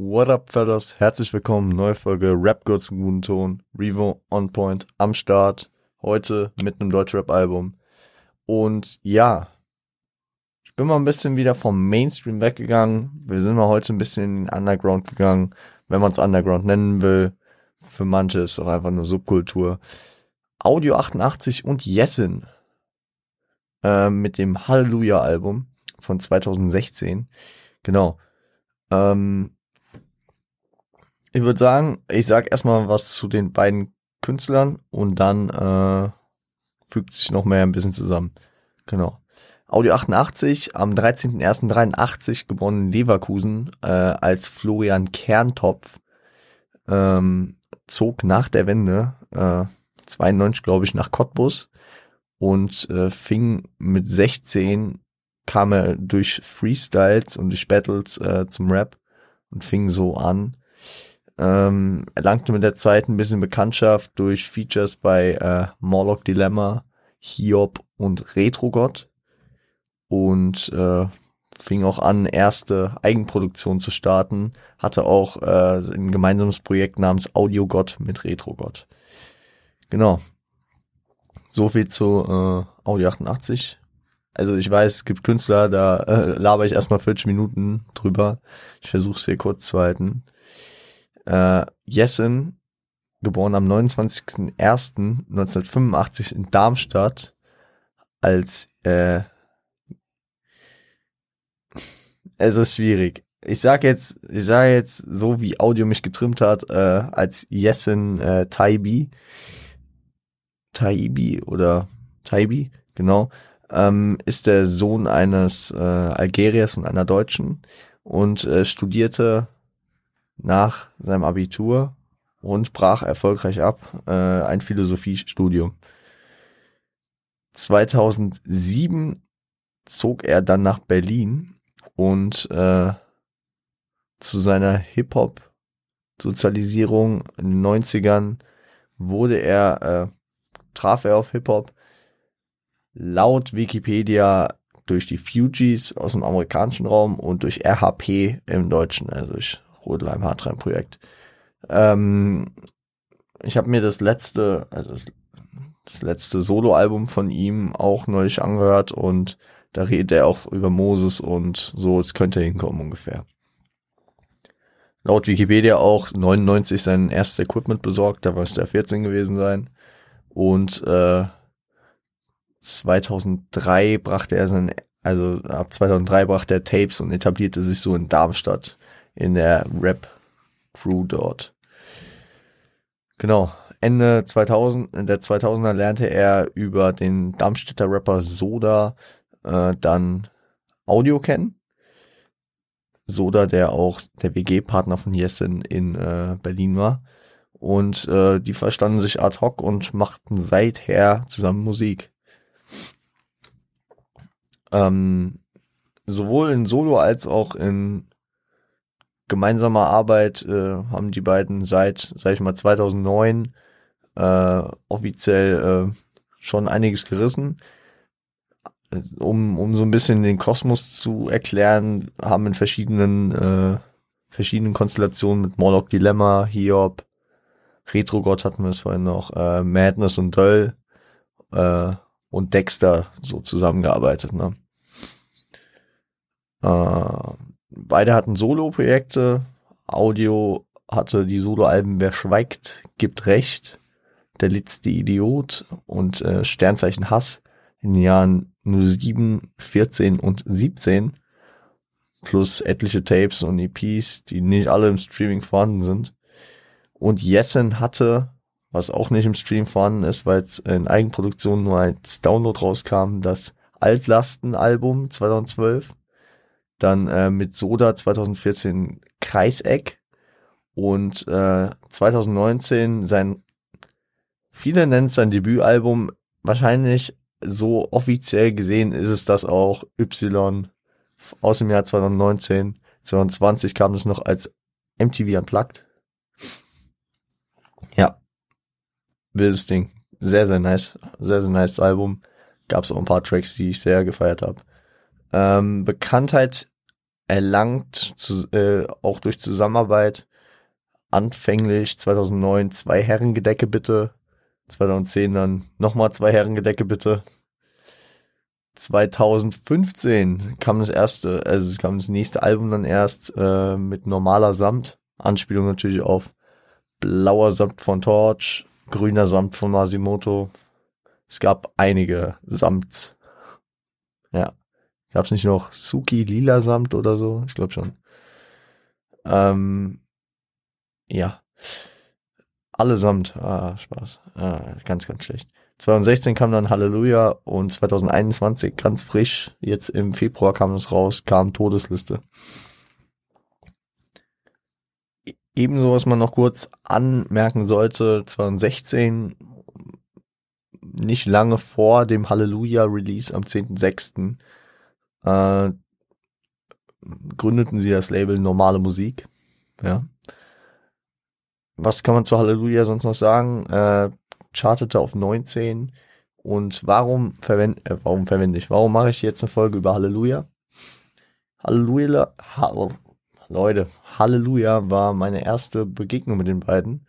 What up, fellas? Herzlich willkommen. Neue Folge Rap Girls zum guten Ton. Revo on point am Start. Heute mit einem Deutschrap-Album. Und ja, ich bin mal ein bisschen wieder vom Mainstream weggegangen. Wir sind mal heute ein bisschen in den Underground gegangen, wenn man es Underground nennen will. Für manche ist es auch einfach nur Subkultur. Audio 88 und Yesin äh, mit dem Halleluja-Album von 2016. Genau. Ähm, ich würde sagen, ich sag erstmal was zu den beiden Künstlern und dann äh, fügt sich noch mehr ein bisschen zusammen. Genau. Audio 88, am 13.01.83 geboren in Leverkusen äh, als Florian Kerntopf, ähm, zog nach der Wende, äh, 92 glaube ich, nach Cottbus und äh, fing mit 16, kam er durch Freestyles und durch Battles äh, zum Rap und fing so an ähm, erlangte mit der Zeit ein bisschen Bekanntschaft durch Features bei äh, Morlock Dilemma, Hiob und Retrogott und äh, fing auch an, erste Eigenproduktion zu starten, hatte auch äh, ein gemeinsames Projekt namens Audiogott mit Retrogott. Genau. So viel zu äh, Audio 88. Also ich weiß, es gibt Künstler, da äh, laber ich erstmal 40 Minuten drüber. Ich versuche es hier kurz zu halten. Äh, Jessen, geboren am 29.01.1985 in Darmstadt, als äh, es ist schwierig. Ich sag jetzt, ich sage jetzt so, wie Audio mich getrimmt hat, äh, als Jessen äh, Taibi, Taibi oder Taibi, genau, ähm, ist der Sohn eines äh, Algeriers und einer Deutschen und äh, studierte nach seinem Abitur und brach erfolgreich ab äh, ein Philosophiestudium. 2007 zog er dann nach Berlin und äh, zu seiner Hip-Hop-Sozialisierung in den 90ern wurde er, äh, traf er auf Hip-Hop laut Wikipedia durch die Fugees aus dem amerikanischen Raum und durch RHP im Deutschen, also durch Rodelheim Hartrein Projekt. Ähm, ich habe mir das letzte, also das, das letzte Soloalbum von ihm auch neulich angehört und da redet er auch über Moses und so, es könnte hinkommen ungefähr. Laut Wikipedia auch 99 sein erstes Equipment besorgt, da müsste er 14 gewesen sein. Und äh, 2003 brachte er sein, also ab 2003 brachte er Tapes und etablierte sich so in Darmstadt in der Rap-Crew dort. Genau. Ende 2000, in der 2000er lernte er über den Darmstädter Rapper Soda äh, dann Audio kennen. Soda, der auch der WG-Partner von Jessen in äh, Berlin war. Und äh, die verstanden sich ad hoc und machten seither zusammen Musik. Ähm, sowohl in Solo als auch in gemeinsamer Arbeit äh, haben die beiden seit, sag ich mal, 2009 äh, offiziell äh, schon einiges gerissen. Um, um so ein bisschen den Kosmos zu erklären, haben in verschiedenen, äh, verschiedenen Konstellationen mit Morlock Dilemma, Hiob, Retrogott hatten wir es vorhin noch, äh, Madness und Döll äh, und Dexter so zusammengearbeitet. Ne? Äh, Beide hatten Solo-Projekte. Audio hatte die Solo-Alben Wer schweigt, gibt Recht, Der letzte Idiot und äh, Sternzeichen Hass in den Jahren 07, 14 und 17 plus etliche Tapes und EPs, die nicht alle im Streaming vorhanden sind. Und Jessen hatte, was auch nicht im Stream vorhanden ist, weil es in Eigenproduktion nur als Download rauskam, das Altlasten-Album 2012 dann äh, mit Soda 2014 Kreiseck und äh, 2019 sein, viele nennen es sein Debütalbum, wahrscheinlich so offiziell gesehen ist es das auch Y aus dem Jahr 2019. 2020 kam es noch als MTV Unplugged. Ja, wildes Ding. Sehr, sehr nice. Sehr, sehr nice Album. Gab es auch ein paar Tracks, die ich sehr gefeiert habe. Ähm, Bekanntheit erlangt, zu, äh, auch durch Zusammenarbeit. Anfänglich 2009 zwei Herrengedecke bitte. 2010 dann nochmal zwei Herrengedecke bitte. 2015 kam das erste, also es kam das nächste Album dann erst äh, mit normaler Samt. Anspielung natürlich auf blauer Samt von Torch, grüner Samt von Masimoto. Es gab einige Samts. Ja. Gab es nicht noch Suki lila Samt oder so? Ich glaube schon. Ähm, ja. Allesamt. Ah, Spaß. Ah, ganz, ganz schlecht. 2016 kam dann Halleluja und 2021 ganz frisch, jetzt im Februar kam es raus, kam Todesliste. E-, ebenso, was man noch kurz anmerken sollte, 2016, nicht lange vor dem Halleluja-Release am 10.06., äh, gründeten sie das Label Normale Musik. Ja. Was kann man zu Halleluja sonst noch sagen? Äh, chartete auf 19. Und warum verwende, äh, warum verwende ich, warum mache ich jetzt eine Folge über Halleluja? Halleluja, ha Leute, Halleluja war meine erste Begegnung mit den beiden.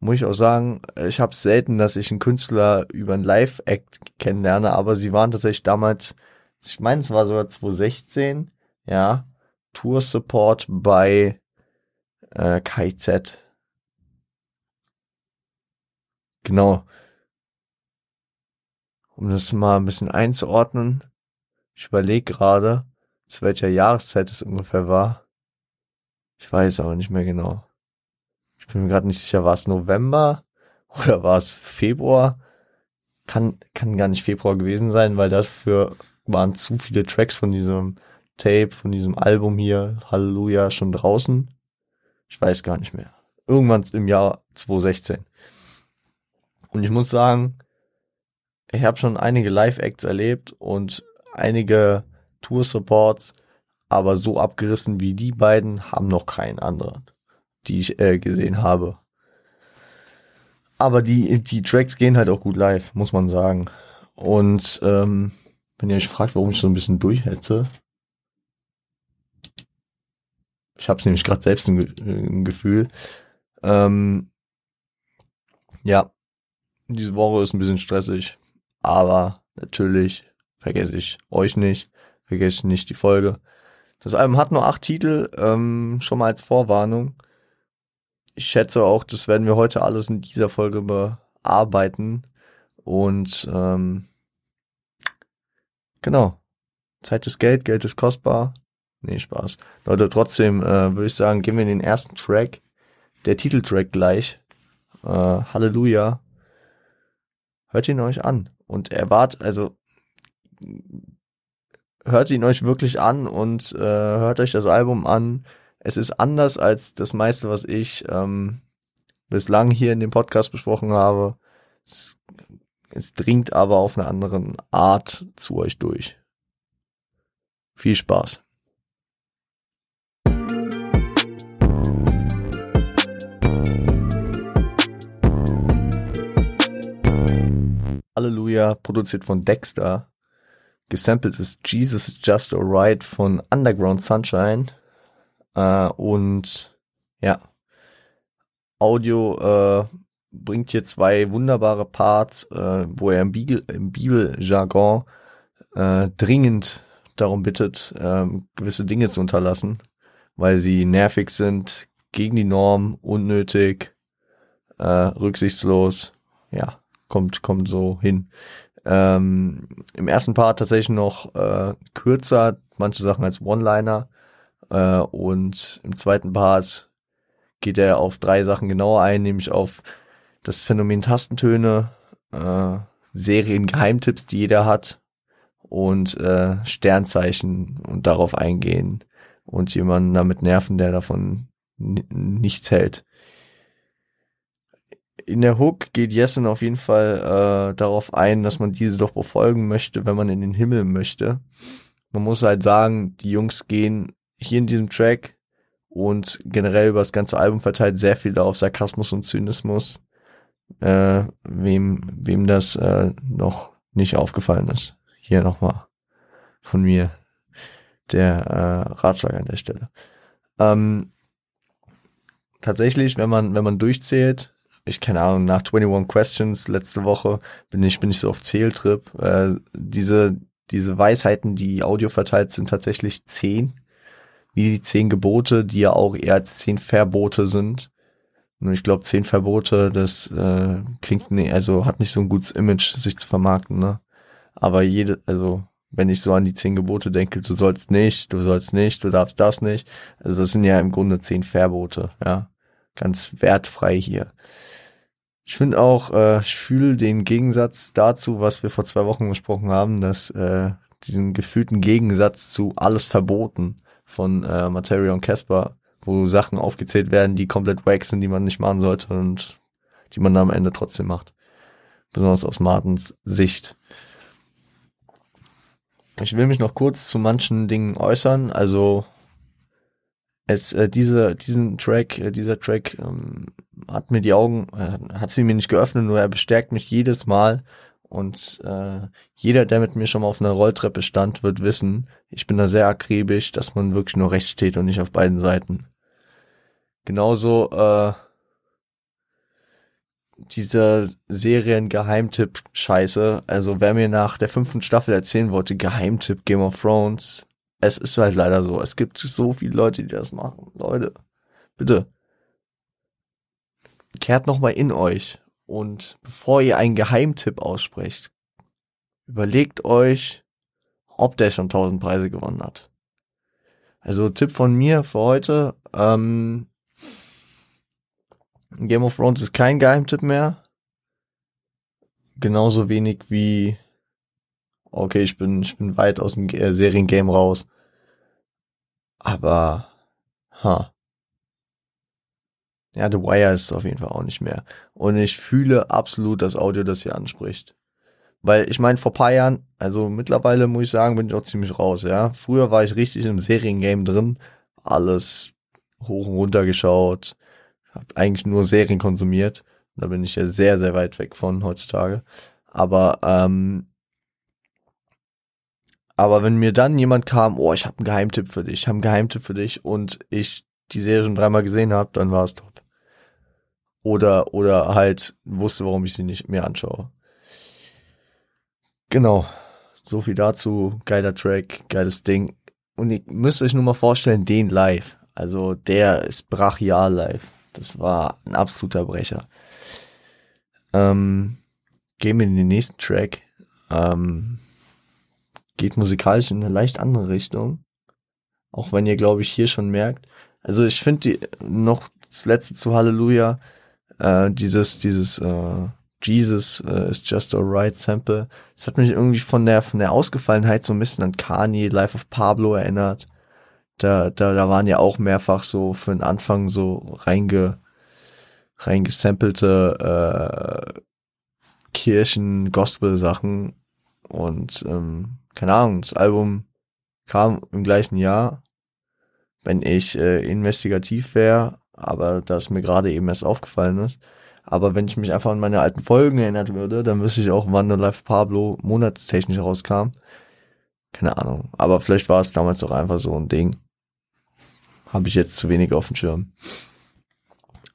Muss ich auch sagen, ich habe selten, dass ich einen Künstler über einen Live-Act kennenlerne, aber sie waren tatsächlich damals, ich meine, es war sogar 2016, ja, Tour-Support bei äh, KZ. Genau. Um das mal ein bisschen einzuordnen. Ich überlege gerade, zu welcher Jahreszeit es ungefähr war. Ich weiß aber nicht mehr genau. Ich bin mir gerade nicht sicher, war es November oder war es Februar? Kann, kann gar nicht Februar gewesen sein, weil dafür waren zu viele Tracks von diesem Tape, von diesem Album hier, Halleluja, schon draußen. Ich weiß gar nicht mehr. Irgendwann im Jahr 2016. Und ich muss sagen, ich habe schon einige Live-Acts erlebt und einige Tour-Supports, aber so abgerissen wie die beiden haben noch keinen anderen, die ich äh, gesehen habe. Aber die, die Tracks gehen halt auch gut live, muss man sagen. Und ähm, wenn ihr euch fragt, warum ich so ein bisschen durchhetze, ich habe es nämlich gerade selbst im, im Gefühl. Ähm, ja, diese Woche ist ein bisschen stressig, aber natürlich vergesse ich euch nicht, vergesse ich nicht die Folge. Das Album hat nur acht Titel, ähm, schon mal als Vorwarnung. Ich schätze auch, das werden wir heute alles in dieser Folge bearbeiten. Und ähm, genau. Zeit ist Geld, Geld ist kostbar. Nee, Spaß. Leute, trotzdem äh, würde ich sagen, gehen wir in den ersten Track. Der Titeltrack gleich. Äh, Halleluja hört ihn euch an und erwartet, also hört ihn euch wirklich an und äh, hört euch das Album an. Es ist anders als das meiste, was ich ähm, bislang hier in dem Podcast besprochen habe. Es, es dringt aber auf eine andere Art zu euch durch. Viel Spaß. Halleluja, produziert von Dexter. Gesampelt ist Jesus Just Alright von Underground Sunshine. Äh, und ja, Audio äh, bringt hier zwei wunderbare Parts, äh, wo er im, Bibel, im Bibeljargon äh, dringend darum bittet, äh, gewisse Dinge zu unterlassen, weil sie nervig sind, gegen die Norm, unnötig, äh, rücksichtslos. Ja, kommt, kommt so hin. Ähm, Im ersten Part tatsächlich noch äh, kürzer, manche Sachen als One-Liner. Äh, und im zweiten Part geht er auf drei Sachen genauer ein, nämlich auf das Phänomen Tastentöne, äh, Serien-Geheimtipps, die jeder hat und äh, Sternzeichen und darauf eingehen und jemanden damit nerven, der davon nichts hält in der Hook geht Jessen auf jeden Fall äh, darauf ein, dass man diese doch befolgen möchte, wenn man in den Himmel möchte. Man muss halt sagen, die Jungs gehen hier in diesem Track und generell über das ganze Album verteilt sehr viel auf Sarkasmus und Zynismus. Äh, wem, wem das äh, noch nicht aufgefallen ist. Hier nochmal von mir. der äh, Ratschlag an der Stelle. Ähm, tatsächlich, wenn man, wenn man durchzählt, ich keine Ahnung, nach 21 Questions letzte Woche bin ich, bin ich so auf Zähltrip. Äh, diese, diese Weisheiten, die Audio verteilt sind, tatsächlich zehn. Wie die zehn Gebote, die ja auch eher als zehn Verbote sind. Ich glaube, zehn Verbote, das äh, klingt nee, also hat nicht so ein gutes Image, sich zu vermarkten, ne? Aber jede, also wenn ich so an die zehn Gebote denke, du sollst nicht, du sollst nicht, du darfst das nicht. Also das sind ja im Grunde zehn Verbote, ja. Ganz wertfrei hier. Ich finde auch, äh, ich fühle den Gegensatz dazu, was wir vor zwei Wochen besprochen haben, dass äh, diesen gefühlten Gegensatz zu alles verboten von äh, Materia und Casper, wo Sachen aufgezählt werden, die komplett wack sind, die man nicht machen sollte und die man dann am Ende trotzdem macht. Besonders aus Martens Sicht. Ich will mich noch kurz zu manchen Dingen äußern. Also es äh, diese diesen Track, äh, dieser Track ähm, hat mir die Augen, äh, hat sie mir nicht geöffnet, nur er bestärkt mich jedes Mal. Und äh, jeder, der mit mir schon mal auf einer Rolltreppe stand, wird wissen, ich bin da sehr akribisch, dass man wirklich nur rechts steht und nicht auf beiden Seiten. Genauso äh, dieser Serien-Geheimtipp-Scheiße. Also wer mir nach der fünften Staffel erzählen wollte, Geheimtipp Game of Thrones, es ist halt leider so. Es gibt so viele Leute, die das machen. Leute, bitte. Kehrt nochmal in euch. Und bevor ihr einen Geheimtipp aussprecht, überlegt euch, ob der schon tausend Preise gewonnen hat. Also Tipp von mir für heute, ähm, Game of Thrones ist kein Geheimtipp mehr. Genauso wenig wie, okay, ich bin, ich bin weit aus dem äh, Seriengame raus. Aber, ha. Ja, The Wire ist auf jeden Fall auch nicht mehr. Und ich fühle absolut das Audio, das hier anspricht. Weil ich meine, vor paar Jahren, also mittlerweile muss ich sagen, bin ich auch ziemlich raus, ja. Früher war ich richtig im Seriengame drin, alles hoch und runter geschaut, habe eigentlich nur Serien konsumiert. Da bin ich ja sehr, sehr weit weg von heutzutage. Aber ähm, aber wenn mir dann jemand kam, oh, ich habe einen Geheimtipp für dich, ich habe einen Geheimtipp für dich und ich die Serie schon dreimal gesehen habe, dann war es top. Oder oder halt wusste, warum ich sie nicht mehr anschaue. Genau. So viel dazu. Geiler Track, geiles Ding. Und ihr müsst euch nur mal vorstellen, den live. Also der ist brachial live. Das war ein absoluter Brecher. Ähm, gehen wir in den nächsten Track. Ähm, geht musikalisch in eine leicht andere Richtung. Auch wenn ihr, glaube ich, hier schon merkt. Also ich finde die noch das letzte zu Halleluja, äh, dieses, dieses äh, Jesus äh, is just alright Sample. Das hat mich irgendwie von der von der Ausgefallenheit so ein bisschen an Kanye, Life of Pablo erinnert. Da, da, da waren ja auch mehrfach so für den Anfang so reinge, reingesampelte äh, Kirchen-Gospel-Sachen und ähm, keine Ahnung, das Album kam im gleichen Jahr, wenn ich äh, investigativ wäre, aber das mir gerade eben erst aufgefallen ist. Aber wenn ich mich einfach an meine alten Folgen erinnert würde, dann wüsste ich auch, wann der Live Pablo monatstechnisch rauskam. Keine Ahnung. Aber vielleicht war es damals auch einfach so ein Ding. Habe ich jetzt zu wenig auf dem Schirm.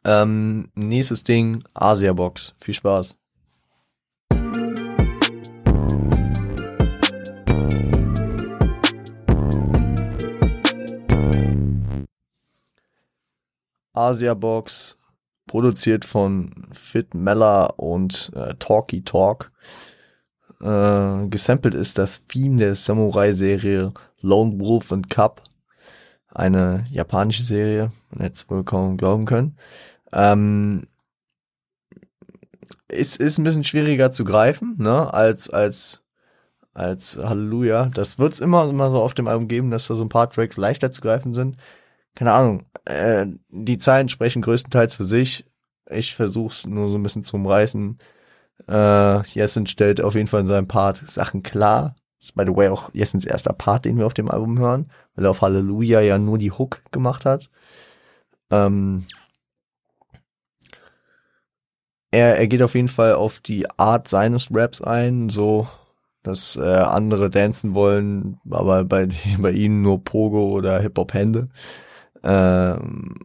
Ähm, nächstes Ding, Asia Box. Viel Spaß. Asia Box, produziert von Fit Meller und äh, Talky Talk. Äh, gesampelt ist das Theme der Samurai-Serie Lone Wolf and Cup eine japanische Serie, man hätte es wohl kaum glauben können. Ähm, ist, ist ein bisschen schwieriger zu greifen, ne, als, als, als Halleluja. Das wird's immer, immer so auf dem Album geben, dass da so ein paar Tracks leichter zu greifen sind. Keine Ahnung, äh, die Zeilen sprechen größtenteils für sich. Ich versuch's nur so ein bisschen zu umreißen. Äh, Jessen stellt auf jeden Fall in seinem Part Sachen klar, das ist by the way auch Jessens erster Part, den wir auf dem Album hören, weil er auf Halleluja ja nur die Hook gemacht hat. Ähm, er, er geht auf jeden Fall auf die Art seines Raps ein, so dass äh, andere dancen wollen, aber bei, bei ihnen nur Pogo oder Hip-Hop-Hände. Ähm,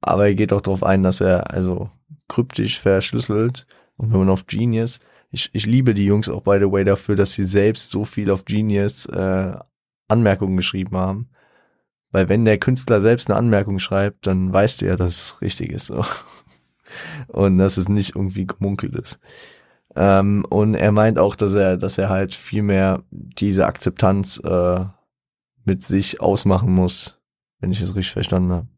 aber er geht auch darauf ein, dass er also kryptisch verschlüsselt und wenn man auf Genius, ich, ich liebe die Jungs auch by the way dafür, dass sie selbst so viel auf Genius äh, Anmerkungen geschrieben haben. Weil wenn der Künstler selbst eine Anmerkung schreibt, dann weißt du ja, dass es richtig ist. So. Und dass es nicht irgendwie gemunkelt ist. Ähm, und er meint auch, dass er, dass er halt viel mehr diese Akzeptanz äh, mit sich ausmachen muss, wenn ich es richtig verstanden habe.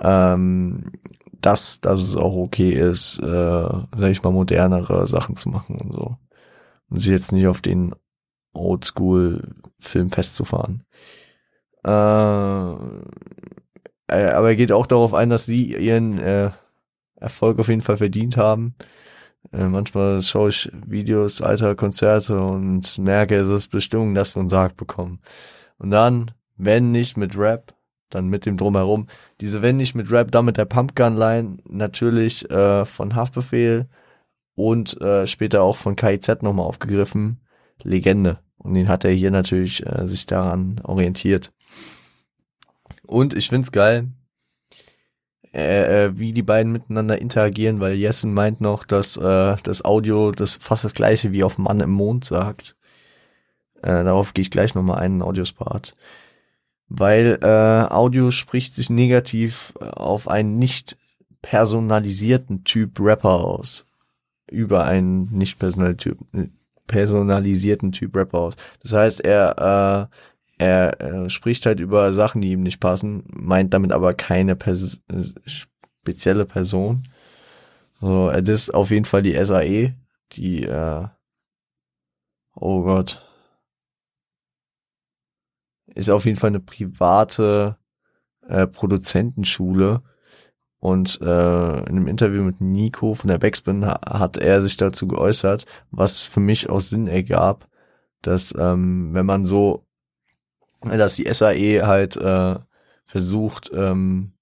Ähm, dass, dass es auch okay ist, äh, sag ich mal, modernere Sachen zu machen und so. Und sich jetzt nicht auf den Oldschool-Film festzufahren. Äh, äh, aber er geht auch darauf ein, dass sie ihren äh, Erfolg auf jeden Fall verdient haben. Äh, manchmal schaue ich Videos alter Konzerte und merke, es ist Bestimmung, dass wir uns Sarg bekommen. Und dann, wenn nicht mit Rap, dann mit dem Drumherum. Diese Wenn nicht mit Rap, dann mit der Pumpgun-Line, natürlich äh, von Haftbefehl und äh, später auch von KIZ nochmal aufgegriffen. Legende. Und den hat er hier natürlich äh, sich daran orientiert. Und ich find's geil, äh, äh, wie die beiden miteinander interagieren, weil Jessen meint noch, dass äh, das Audio das fast das gleiche wie auf Mann im Mond sagt. Äh, darauf gehe ich gleich nochmal einen Audiospart. Weil äh, Audio spricht sich negativ äh, auf einen nicht personalisierten Typ Rapper aus. Über einen nicht personalisierten Typ Rapper aus. Das heißt, er äh, er äh, spricht halt über Sachen, die ihm nicht passen, meint damit aber keine Pers spezielle Person. So, er ist auf jeden Fall die SAE, die, äh, oh Gott, ist auf jeden Fall eine private äh, Produzentenschule. Und äh, in einem Interview mit Nico von der Backspin hat er sich dazu geäußert, was für mich auch Sinn ergab, dass ähm, wenn man so dass die SAE halt äh, versucht, ähm,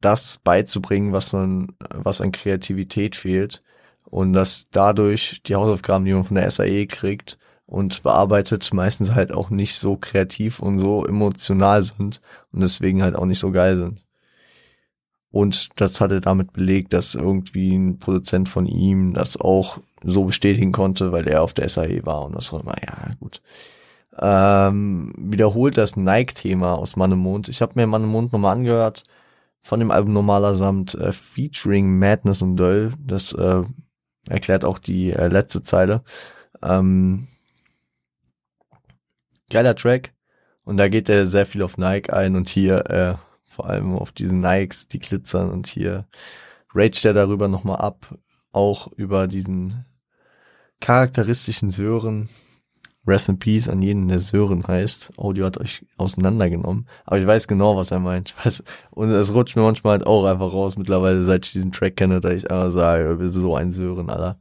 das beizubringen, was man, was an Kreativität fehlt und dass dadurch die Hausaufgaben, die man von der SAE kriegt und bearbeitet, meistens halt auch nicht so kreativ und so emotional sind und deswegen halt auch nicht so geil sind. Und das hat er damit belegt, dass irgendwie ein Produzent von ihm das auch so bestätigen konnte, weil er auf der SAE war und das war immer, ja, gut ähm, wiederholt das Nike-Thema aus Mann im Mond. Ich habe mir Mann im Mond nochmal angehört von dem Album Normaler Samt äh, featuring Madness und Döll. Das äh, erklärt auch die äh, letzte Zeile. Ähm, geiler Track. Und da geht er sehr viel auf Nike ein und hier äh, vor allem auf diesen Nikes, die glitzern und hier rage der darüber nochmal ab. Auch über diesen charakteristischen Sören, Rest in Peace an jeden, der Sören heißt. Audio hat euch auseinandergenommen. Aber ich weiß genau, was er meint. Ich weiß, und es rutscht mir manchmal halt auch einfach raus mittlerweile, seit ich diesen Track kenne, da ich einfach sage, du bist so ein Sören, Alter.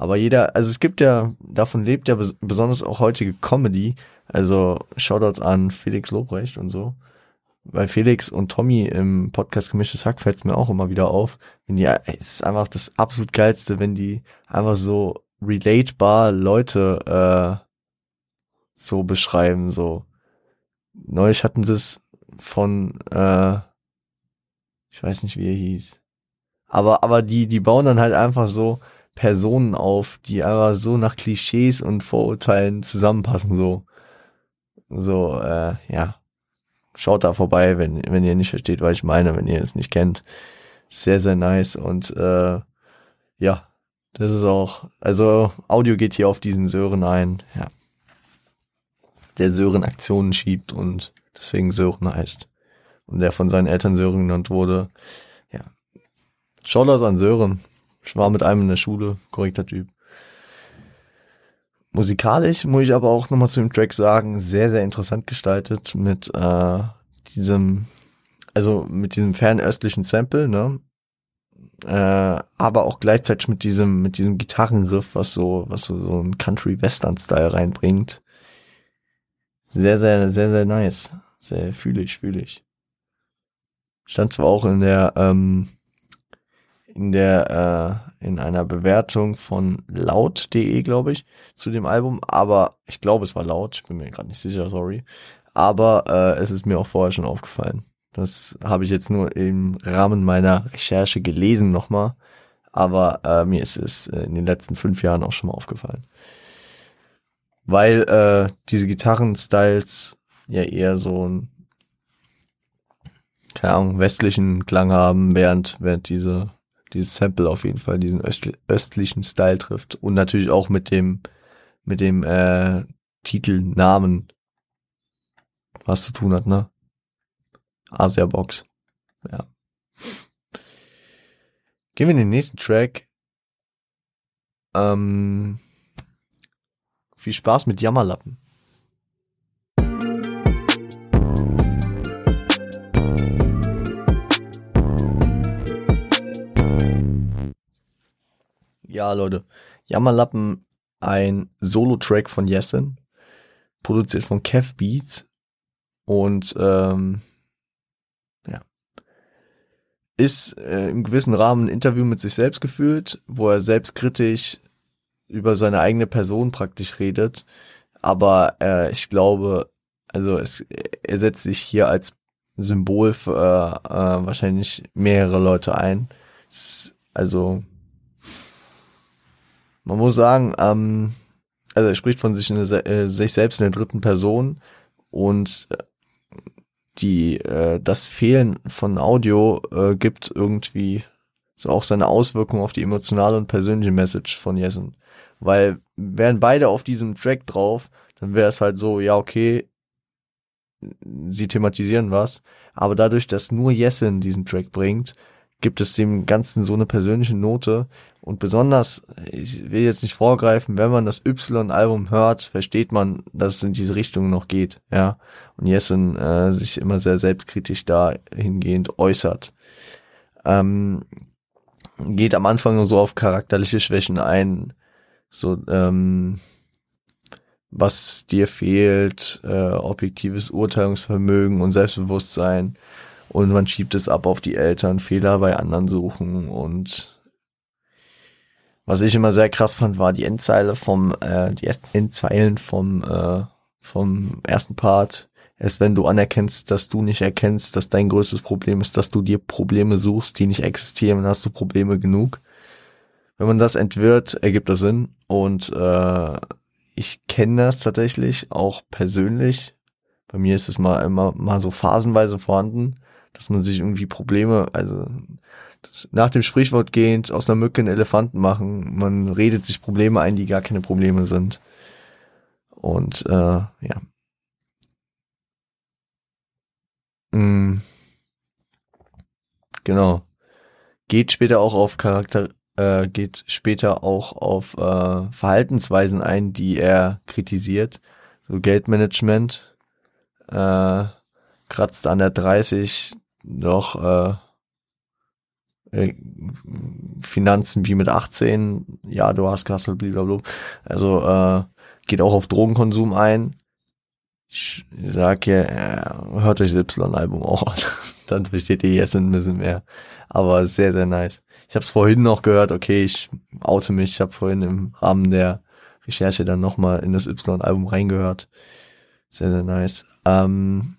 Aber jeder, also es gibt ja, davon lebt ja besonders auch heutige Comedy. Also Shoutouts an Felix Lobrecht und so. Bei Felix und Tommy im Podcast Gemischtes Hack fällt es mir auch immer wieder auf. Wenn die, es ist einfach das absolut geilste, wenn die einfach so relatbar Leute äh, so beschreiben, so. Neulich hatten sie es von, äh, ich weiß nicht, wie er hieß. Aber, aber die, die bauen dann halt einfach so Personen auf, die einfach so nach Klischees und Vorurteilen zusammenpassen, so. So, äh, ja. Schaut da vorbei, wenn, wenn ihr nicht versteht, was ich meine, wenn ihr es nicht kennt. Sehr, sehr nice und, äh, ja. Das ist auch, also Audio geht hier auf diesen Sören ein, ja der Sören Aktionen schiebt und deswegen Sören heißt. Und der von seinen Eltern Sören genannt wurde. Ja. Shoutout an Sören. Ich war mit einem in der Schule, korrekter Typ. Musikalisch muss ich aber auch nochmal zu dem Track sagen, sehr, sehr interessant gestaltet mit äh, diesem, also mit diesem fernöstlichen Sample, ne? Äh, aber auch gleichzeitig mit diesem, mit diesem Gitarrenriff, was so, was so, so ein Country-Western-Style reinbringt. Sehr, sehr, sehr, sehr nice. Sehr fühle ich. Stand zwar auch in der, ähm, in der äh, in einer Bewertung von laut.de, glaube ich, zu dem Album, aber ich glaube, es war laut, ich bin mir gerade nicht sicher, sorry. Aber äh, es ist mir auch vorher schon aufgefallen. Das habe ich jetzt nur im Rahmen meiner Recherche gelesen nochmal. Aber äh, mir ist es in den letzten fünf Jahren auch schon mal aufgefallen. Weil äh, diese Gitarrenstyles ja eher so ein keine Ahnung, westlichen Klang haben, während, während diese, dieses Sample auf jeden Fall diesen östlichen Style trifft. Und natürlich auch mit dem, mit dem äh, Titelnamen was zu tun hat, ne? Asia Box. Ja. Gehen wir in den nächsten Track. Ähm, viel Spaß mit Jammerlappen. Ja, Leute. Jammerlappen, ein Solo-Track von Jessen, produziert von Kev Beats und ähm, ja, ist äh, im gewissen Rahmen ein Interview mit sich selbst geführt, wo er selbstkritisch über seine eigene Person praktisch redet, aber äh, ich glaube, also es, er setzt sich hier als Symbol für äh, wahrscheinlich mehrere Leute ein. Also man muss sagen, ähm, also er spricht von sich, in der, äh, sich selbst in der dritten Person und äh, die äh, das Fehlen von Audio äh, gibt irgendwie so auch seine Auswirkungen auf die emotionale und persönliche Message von Jessen. Weil wären beide auf diesem Track drauf, dann wäre es halt so, ja, okay, sie thematisieren was, aber dadurch, dass nur Jessen diesen Track bringt, gibt es dem Ganzen so eine persönliche Note. Und besonders, ich will jetzt nicht vorgreifen, wenn man das Y-Album hört, versteht man, dass es in diese Richtung noch geht, ja. Und Jessen äh, sich immer sehr selbstkritisch dahingehend äußert. Ähm, geht am Anfang nur so auf charakterliche Schwächen ein, so ähm, was dir fehlt, äh, objektives Urteilungsvermögen und Selbstbewusstsein und man schiebt es ab auf die Eltern, Fehler bei anderen suchen und was ich immer sehr krass fand, war die Endzeile vom, äh, die Endzeilen vom, äh, vom ersten Part. Erst wenn du anerkennst, dass du nicht erkennst, dass dein größtes Problem ist, dass du dir Probleme suchst, die nicht existieren, dann hast du Probleme genug. Wenn man das entwirrt, ergibt das Sinn. Und äh, ich kenne das tatsächlich auch persönlich. Bei mir ist es mal immer mal so phasenweise vorhanden dass man sich irgendwie Probleme, also nach dem Sprichwort gehend aus einer Mücke einen Elefanten machen. Man redet sich Probleme ein, die gar keine Probleme sind. Und äh, ja. Mm. Genau. Geht später auch auf Charakter, äh, geht später auch auf äh, Verhaltensweisen ein, die er kritisiert. So Geldmanagement, äh, kratzt an der 30 noch äh, äh, Finanzen wie mit 18, ja, du hast Kassel, blablabla. Also äh, geht auch auf Drogenkonsum ein. Ich sag ja, äh, hört euch das Y-Album auch an. Dann versteht ihr jetzt ein bisschen mehr. Aber sehr, sehr nice. Ich habe es vorhin noch gehört, okay, ich oute mich. Ich habe vorhin im Rahmen der Recherche dann nochmal in das Y-Album reingehört. Sehr, sehr nice. Ähm,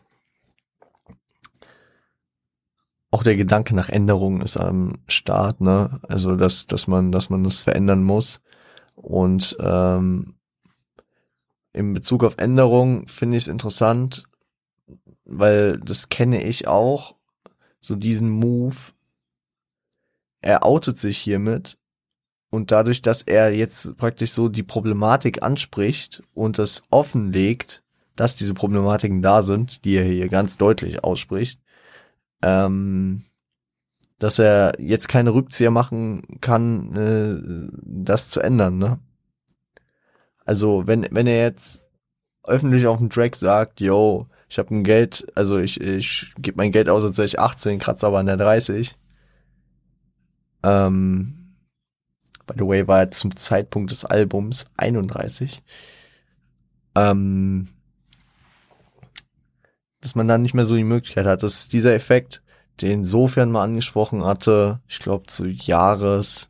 auch der Gedanke nach Änderung ist am Start, ne? Also dass, dass man, dass man das verändern muss. Und ähm, in Bezug auf Änderung finde ich es interessant, weil das kenne ich auch, so diesen Move. Er outet sich hiermit und dadurch, dass er jetzt praktisch so die Problematik anspricht und das offenlegt, dass diese Problematiken da sind, die er hier ganz deutlich ausspricht, ähm, dass er jetzt keine Rückzieher machen kann, äh, das zu ändern, ne? Also, wenn, wenn er jetzt öffentlich auf dem Track sagt, yo, ich habe ein Geld, also ich, ich gebe mein Geld aus, als wäre ich 18, kratze aber an der 30. Ähm, by the way, war er zum Zeitpunkt des Albums 31. Ähm, dass man dann nicht mehr so die Möglichkeit hat. Das ist dieser Effekt, den sofern mal angesprochen hatte, ich glaube zu Jahresrecap,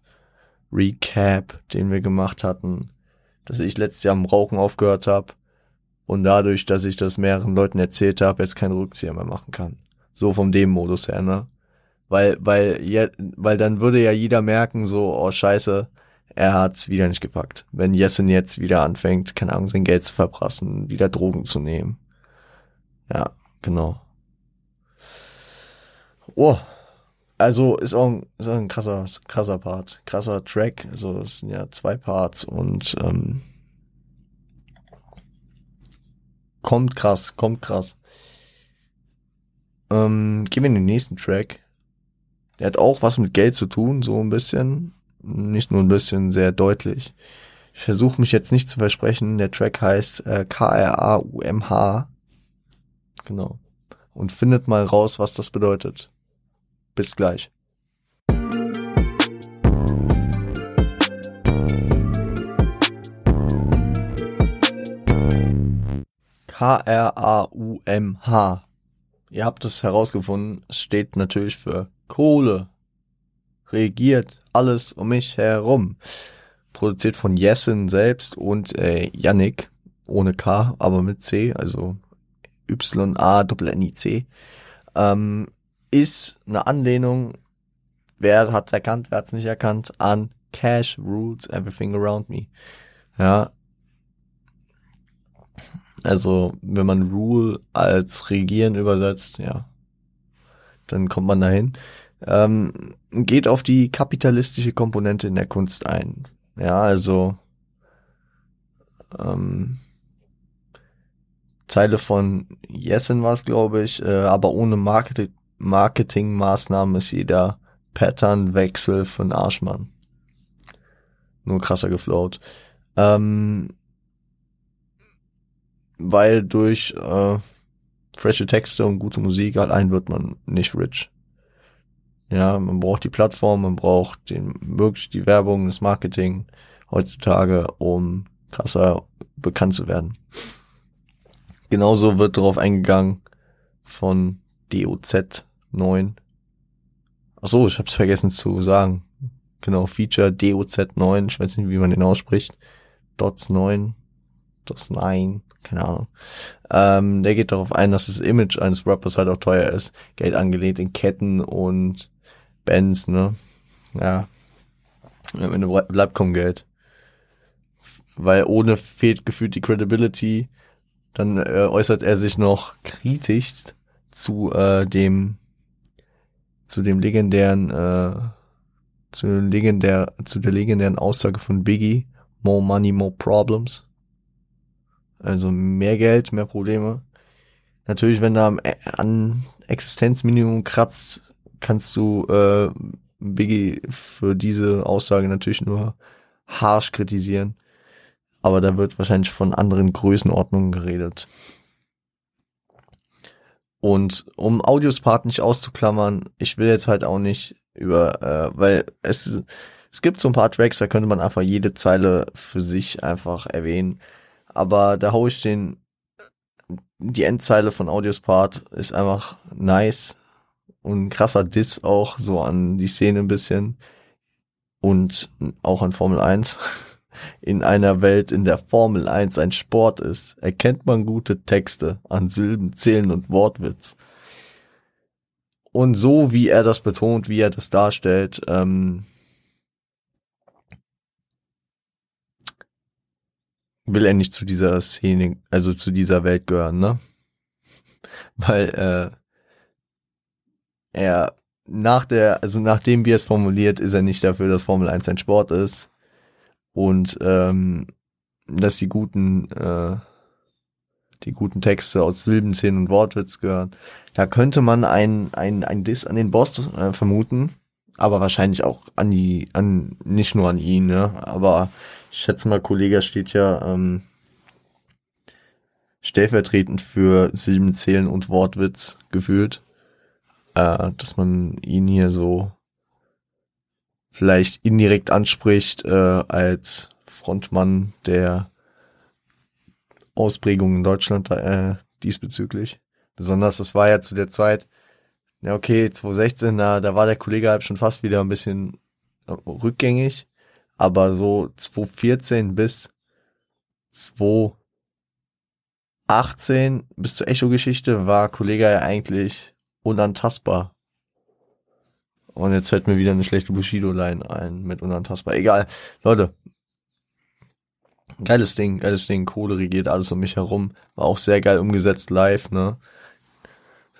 den wir gemacht hatten, dass ich letztes Jahr am Rauchen aufgehört habe und dadurch, dass ich das mehreren Leuten erzählt habe, jetzt keinen Rückzieher mehr machen kann. So vom dem Modus her, ne? Weil, weil, ja, weil dann würde ja jeder merken, so, oh scheiße, er hat's wieder nicht gepackt. Wenn Jessen jetzt wieder anfängt, keine Ahnung, sein Geld zu verprassen, wieder Drogen zu nehmen. Ja, genau. Oh, also ist auch ein, ist auch ein krasser, krasser Part, krasser Track. Also es sind ja zwei Parts und ähm, kommt krass, kommt krass. Ähm, gehen wir in den nächsten Track. Der hat auch was mit Geld zu tun, so ein bisschen. Nicht nur ein bisschen, sehr deutlich. Ich versuche mich jetzt nicht zu versprechen. Der Track heißt äh, K-R-A-U-M-H. Genau. Und findet mal raus, was das bedeutet. Bis gleich. K-R-A-U-M-H. Ihr habt es herausgefunden. Es steht natürlich für Kohle. Regiert alles um mich herum. Produziert von Jessen selbst und äh, Yannick. Ohne K, aber mit C, also Y-A-N-I-C. Ähm, ist eine Anlehnung, wer hat erkannt, wer hat es nicht erkannt, an Cash Rules Everything Around Me. Ja, also, wenn man Rule als Regieren übersetzt, ja, dann kommt man dahin. Ähm, geht auf die kapitalistische Komponente in der Kunst ein. Ja, also ähm, Zeile von Jessen war es, glaube ich, äh, aber ohne Market Marketingmaßnahmen ist jeder Patternwechsel von Arschmann. Nur krasser geflowt. Ähm, weil durch äh, frische Texte und gute Musik allein wird man nicht rich. Ja, man braucht die Plattform, man braucht den, wirklich die Werbung, das Marketing heutzutage, um krasser bekannt zu werden. Genauso wird darauf eingegangen von DOZ 9. Ach so, ich hab's vergessen zu sagen. Genau, Feature DOZ 9, ich weiß nicht, wie man den ausspricht. Dots 9, Dots 9, keine Ahnung. Ähm, der geht darauf ein, dass das Image eines Rappers halt auch teuer ist. Geld angelegt in Ketten und Bands, ne? Ja. Am Ende bleibt kaum Geld. Weil ohne fehlt gefühlt die Credibility. Dann äh, äußert er sich noch kritisch zu äh, dem zu dem legendären äh, zu legendär zu der legendären Aussage von Biggie More Money, More Problems. Also mehr Geld, mehr Probleme. Natürlich, wenn da an Existenzminimum kratzt, kannst du äh, Biggie für diese Aussage natürlich nur harsh kritisieren. Aber da wird wahrscheinlich von anderen Größenordnungen geredet. Und um Audios-Part nicht auszuklammern, ich will jetzt halt auch nicht über, äh, weil es, es gibt so ein paar Tracks, da könnte man einfach jede Zeile für sich einfach erwähnen. Aber da hau ich den, die Endzeile von Audios Part ist einfach nice und ein krasser Diss auch so an die Szene ein bisschen und auch an Formel 1. In einer Welt, in der Formel 1 ein Sport ist, erkennt man gute Texte an Silben, Zählen und Wortwitz. Und so wie er das betont, wie er das darstellt, ähm, will er nicht zu dieser Szene, also zu dieser Welt gehören, ne? Weil äh, er nach der, also nachdem wie er es formuliert, ist er nicht dafür, dass Formel 1 ein Sport ist und ähm, dass die guten äh, die guten Texte aus Silben, Szenen und Wortwitz gehören. Da könnte man ein ein ein Diss an den Boss äh, vermuten, aber wahrscheinlich auch an die an nicht nur an ihn, ne? Aber ich schätze mal, Kollege steht ja ähm, stellvertretend für Silben, Zählen und Wortwitz gefühlt, äh, dass man ihn hier so vielleicht indirekt anspricht äh, als Frontmann der Ausprägung in Deutschland äh, diesbezüglich. Besonders, das war ja zu der Zeit, ja, okay, 2016, da, da war der Kollege halt schon fast wieder ein bisschen rückgängig. Aber so 2014 bis 2018 bis zur Echo-Geschichte war Kollege ja eigentlich unantastbar. Und jetzt fällt mir wieder eine schlechte Bushido-Line ein mit unantastbar. Egal. Leute. Geiles Ding, geiles Ding. Kohle regiert alles um mich herum. War auch sehr geil umgesetzt live, ne?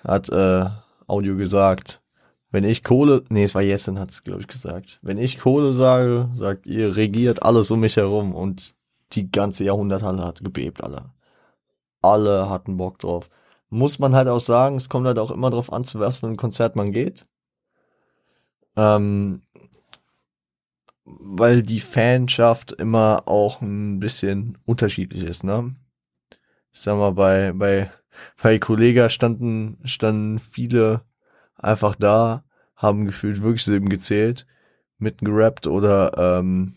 Hat äh, Audio gesagt. Wenn ich Kohle, nee, es war Jessen hat es, glaube ich, gesagt. Wenn ich Kohle sage, sagt ihr, regiert alles um mich herum und die ganze Jahrhunderthalle hat gebebt, alle. Alle hatten Bock drauf. Muss man halt auch sagen, es kommt halt auch immer drauf an, zu was für ein Konzert man geht. Ähm, weil die Fanschaft immer auch ein bisschen unterschiedlich ist, ne? Ich sag mal, bei, bei, bei Kollega standen, standen viele einfach da, haben gefühlt wirklich Silben gezählt, mitten gerappt oder, ähm,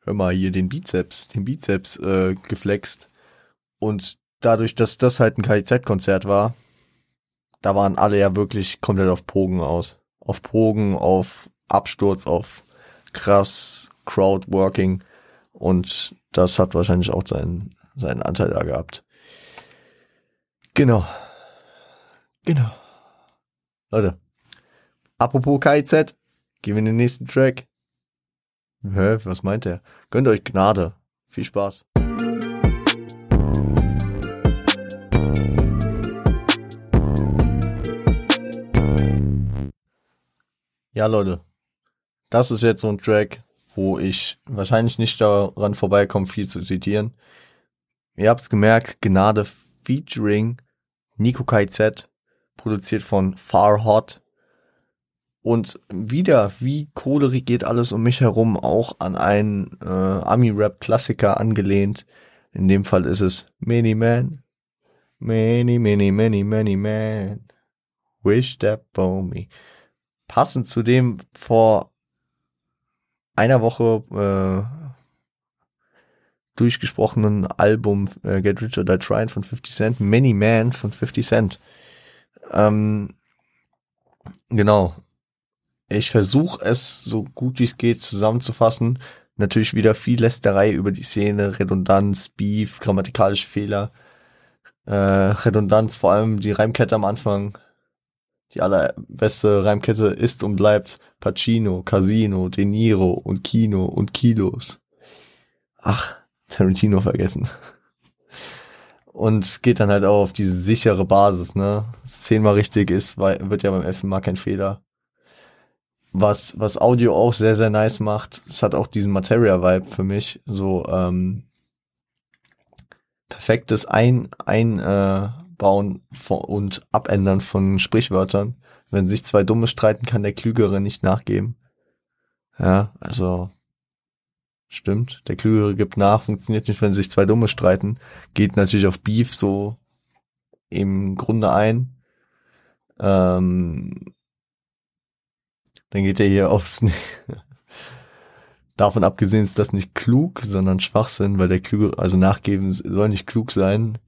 hör mal hier den Bizeps, den Bizeps äh, geflext. Und dadurch, dass das halt ein KIZ-Konzert war, da waren alle ja wirklich komplett auf Pogen aus auf Pogen, auf Absturz, auf krass Crowdworking und das hat wahrscheinlich auch seinen, seinen Anteil da gehabt. Genau. Genau. Leute, apropos KIZ, gehen wir in den nächsten Track. Hä, was meint er? Gönnt euch Gnade. Viel Spaß. Ja, Leute, das ist jetzt so ein Track, wo ich wahrscheinlich nicht daran vorbeikomme, viel zu zitieren. Ihr habt's gemerkt, Gnade featuring Nico KZ, produziert von Far Hot. Und wieder, wie Kohle geht alles um mich herum, auch an einen äh, Ami-Rap-Klassiker angelehnt. In dem Fall ist es Many Man. Many, many, many, many man. Wish that for me passend zu dem vor einer Woche äh, durchgesprochenen Album äh, Get Rich or Die Trying von 50 Cent, Many Man von 50 Cent. Ähm, genau. Ich versuche es so gut wie es geht zusammenzufassen. Natürlich wieder viel Lästerei über die Szene, Redundanz, Beef, grammatikalische Fehler. Äh, Redundanz, vor allem die Reimkette am Anfang, die allerbeste Reimkette ist und bleibt Pacino, Casino, De Niro und Kino und Kilos. Ach, Tarantino vergessen. Und geht dann halt auch auf diese sichere Basis, ne? Was zehnmal richtig ist, weil, wird ja beim elften Mal kein Fehler. Was, was Audio auch sehr, sehr nice macht, es hat auch diesen Materia-Vibe für mich, so, ähm, perfektes Ein, ein, äh, Bauen und Abändern von Sprichwörtern. Wenn sich zwei Dumme streiten, kann der Klügere nicht nachgeben. Ja, also stimmt. Der Klügere gibt nach, funktioniert nicht, wenn sich zwei Dumme streiten. Geht natürlich auf Beef so im Grunde ein. Ähm, dann geht er hier aufs. Davon abgesehen ist das nicht klug, sondern Schwachsinn, weil der Klügere, also nachgeben soll nicht klug sein.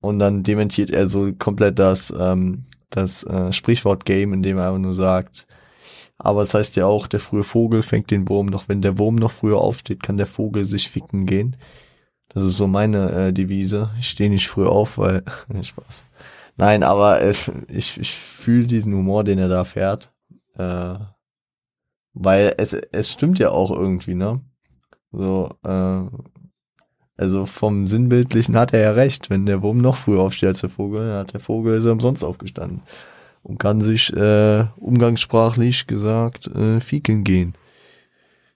Und dann dementiert er so komplett das, ähm, das äh, Sprichwort-Game, indem er nur sagt, aber es das heißt ja auch, der frühe Vogel fängt den Wurm noch. Wenn der Wurm noch früher aufsteht, kann der Vogel sich ficken gehen. Das ist so meine äh, Devise. Ich stehe nicht früh auf, weil Spaß. Nein, aber äh, ich, ich fühle diesen Humor, den er da fährt. Äh, weil es, es stimmt ja auch irgendwie, ne? So, äh, also vom Sinnbildlichen hat er ja recht. Wenn der Wurm noch früher aufsteht als der Vogel, dann hat der Vogel ist umsonst aufgestanden. Und kann sich äh, umgangssprachlich gesagt äh, fieken gehen.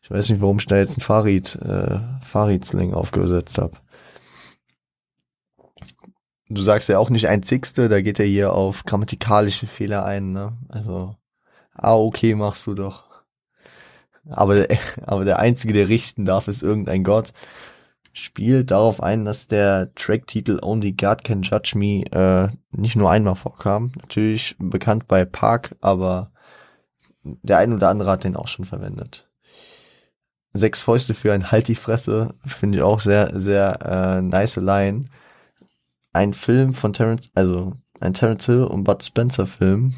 Ich weiß nicht, warum ich da jetzt ein Fahrrad, äh, Fahrradslang aufgesetzt habe. Du sagst ja auch nicht ein Zigste, da geht er hier auf grammatikalische Fehler ein, ne? Also, ah, okay, machst du doch. Aber, aber der Einzige, der richten darf, ist irgendein Gott spielt darauf ein, dass der Tracktitel Only God Can Judge Me äh, nicht nur einmal vorkam. Natürlich bekannt bei Park, aber der ein oder andere hat den auch schon verwendet. Sechs Fäuste für ein Halt die Fresse finde ich auch sehr, sehr äh, nice Line. Ein Film von Terence, also ein Terence Hill und Bud Spencer Film.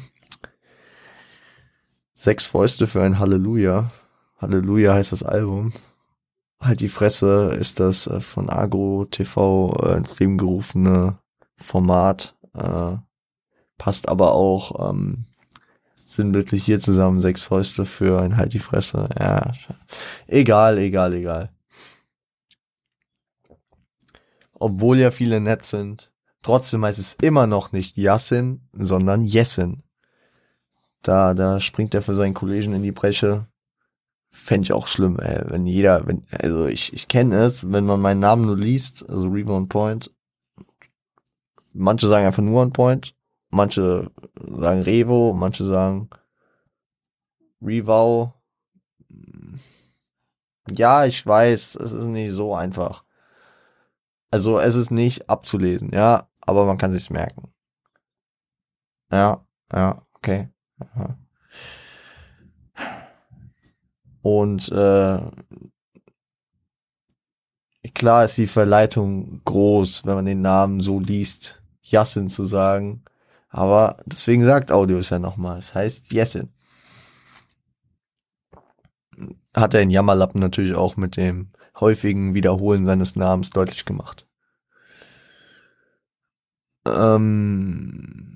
Sechs Fäuste für ein Halleluja. Halleluja heißt das Album. Halt die Fresse ist das äh, von Agro TV äh, ins Leben gerufene Format. Äh, passt aber auch ähm, sinnbildlich hier zusammen. Sechs Fäuste für ein Halt die Fresse. Ja, egal, egal, egal. Obwohl ja viele nett sind, trotzdem heißt es immer noch nicht Yassin, sondern Jessin. Da, da springt er für seinen Kollegen in die Bresche. Fände ich auch schlimm, ey, wenn jeder, wenn, also ich, ich kenne es, wenn man meinen Namen nur liest, also Reaver on Point, manche sagen einfach nur on Point, manche sagen Revo, manche sagen Revau. Ja, ich weiß, es ist nicht so einfach. Also es ist nicht abzulesen, ja, aber man kann sich's merken. Ja, ja, okay. Aha. Und äh, klar ist die Verleitung groß, wenn man den Namen so liest, Yassin zu sagen. Aber deswegen sagt Audio es ja nochmal. Es heißt Yassin. Hat er in Jammerlappen natürlich auch mit dem häufigen Wiederholen seines Namens deutlich gemacht. Ähm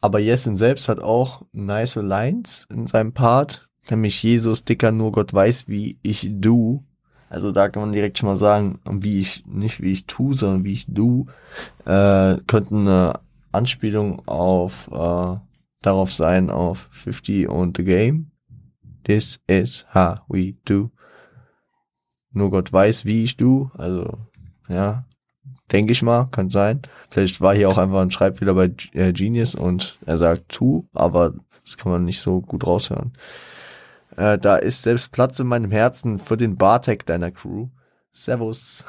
Aber Jessen selbst hat auch nice Lines in seinem Part, nämlich Jesus, Dicker, nur Gott weiß, wie ich du. Also da kann man direkt schon mal sagen, wie ich, nicht wie ich tu, sondern wie ich du, äh, könnten eine Anspielung auf, äh, darauf sein, auf 50 und the game. This is how we do. Nur Gott weiß, wie ich du. Also, ja, Denke ich mal, kann sein. Vielleicht war hier auch einfach ein Schreibfehler bei äh, Genius und er sagt tu, aber das kann man nicht so gut raushören. Äh, da ist selbst Platz in meinem Herzen für den Bartek deiner Crew. Servus.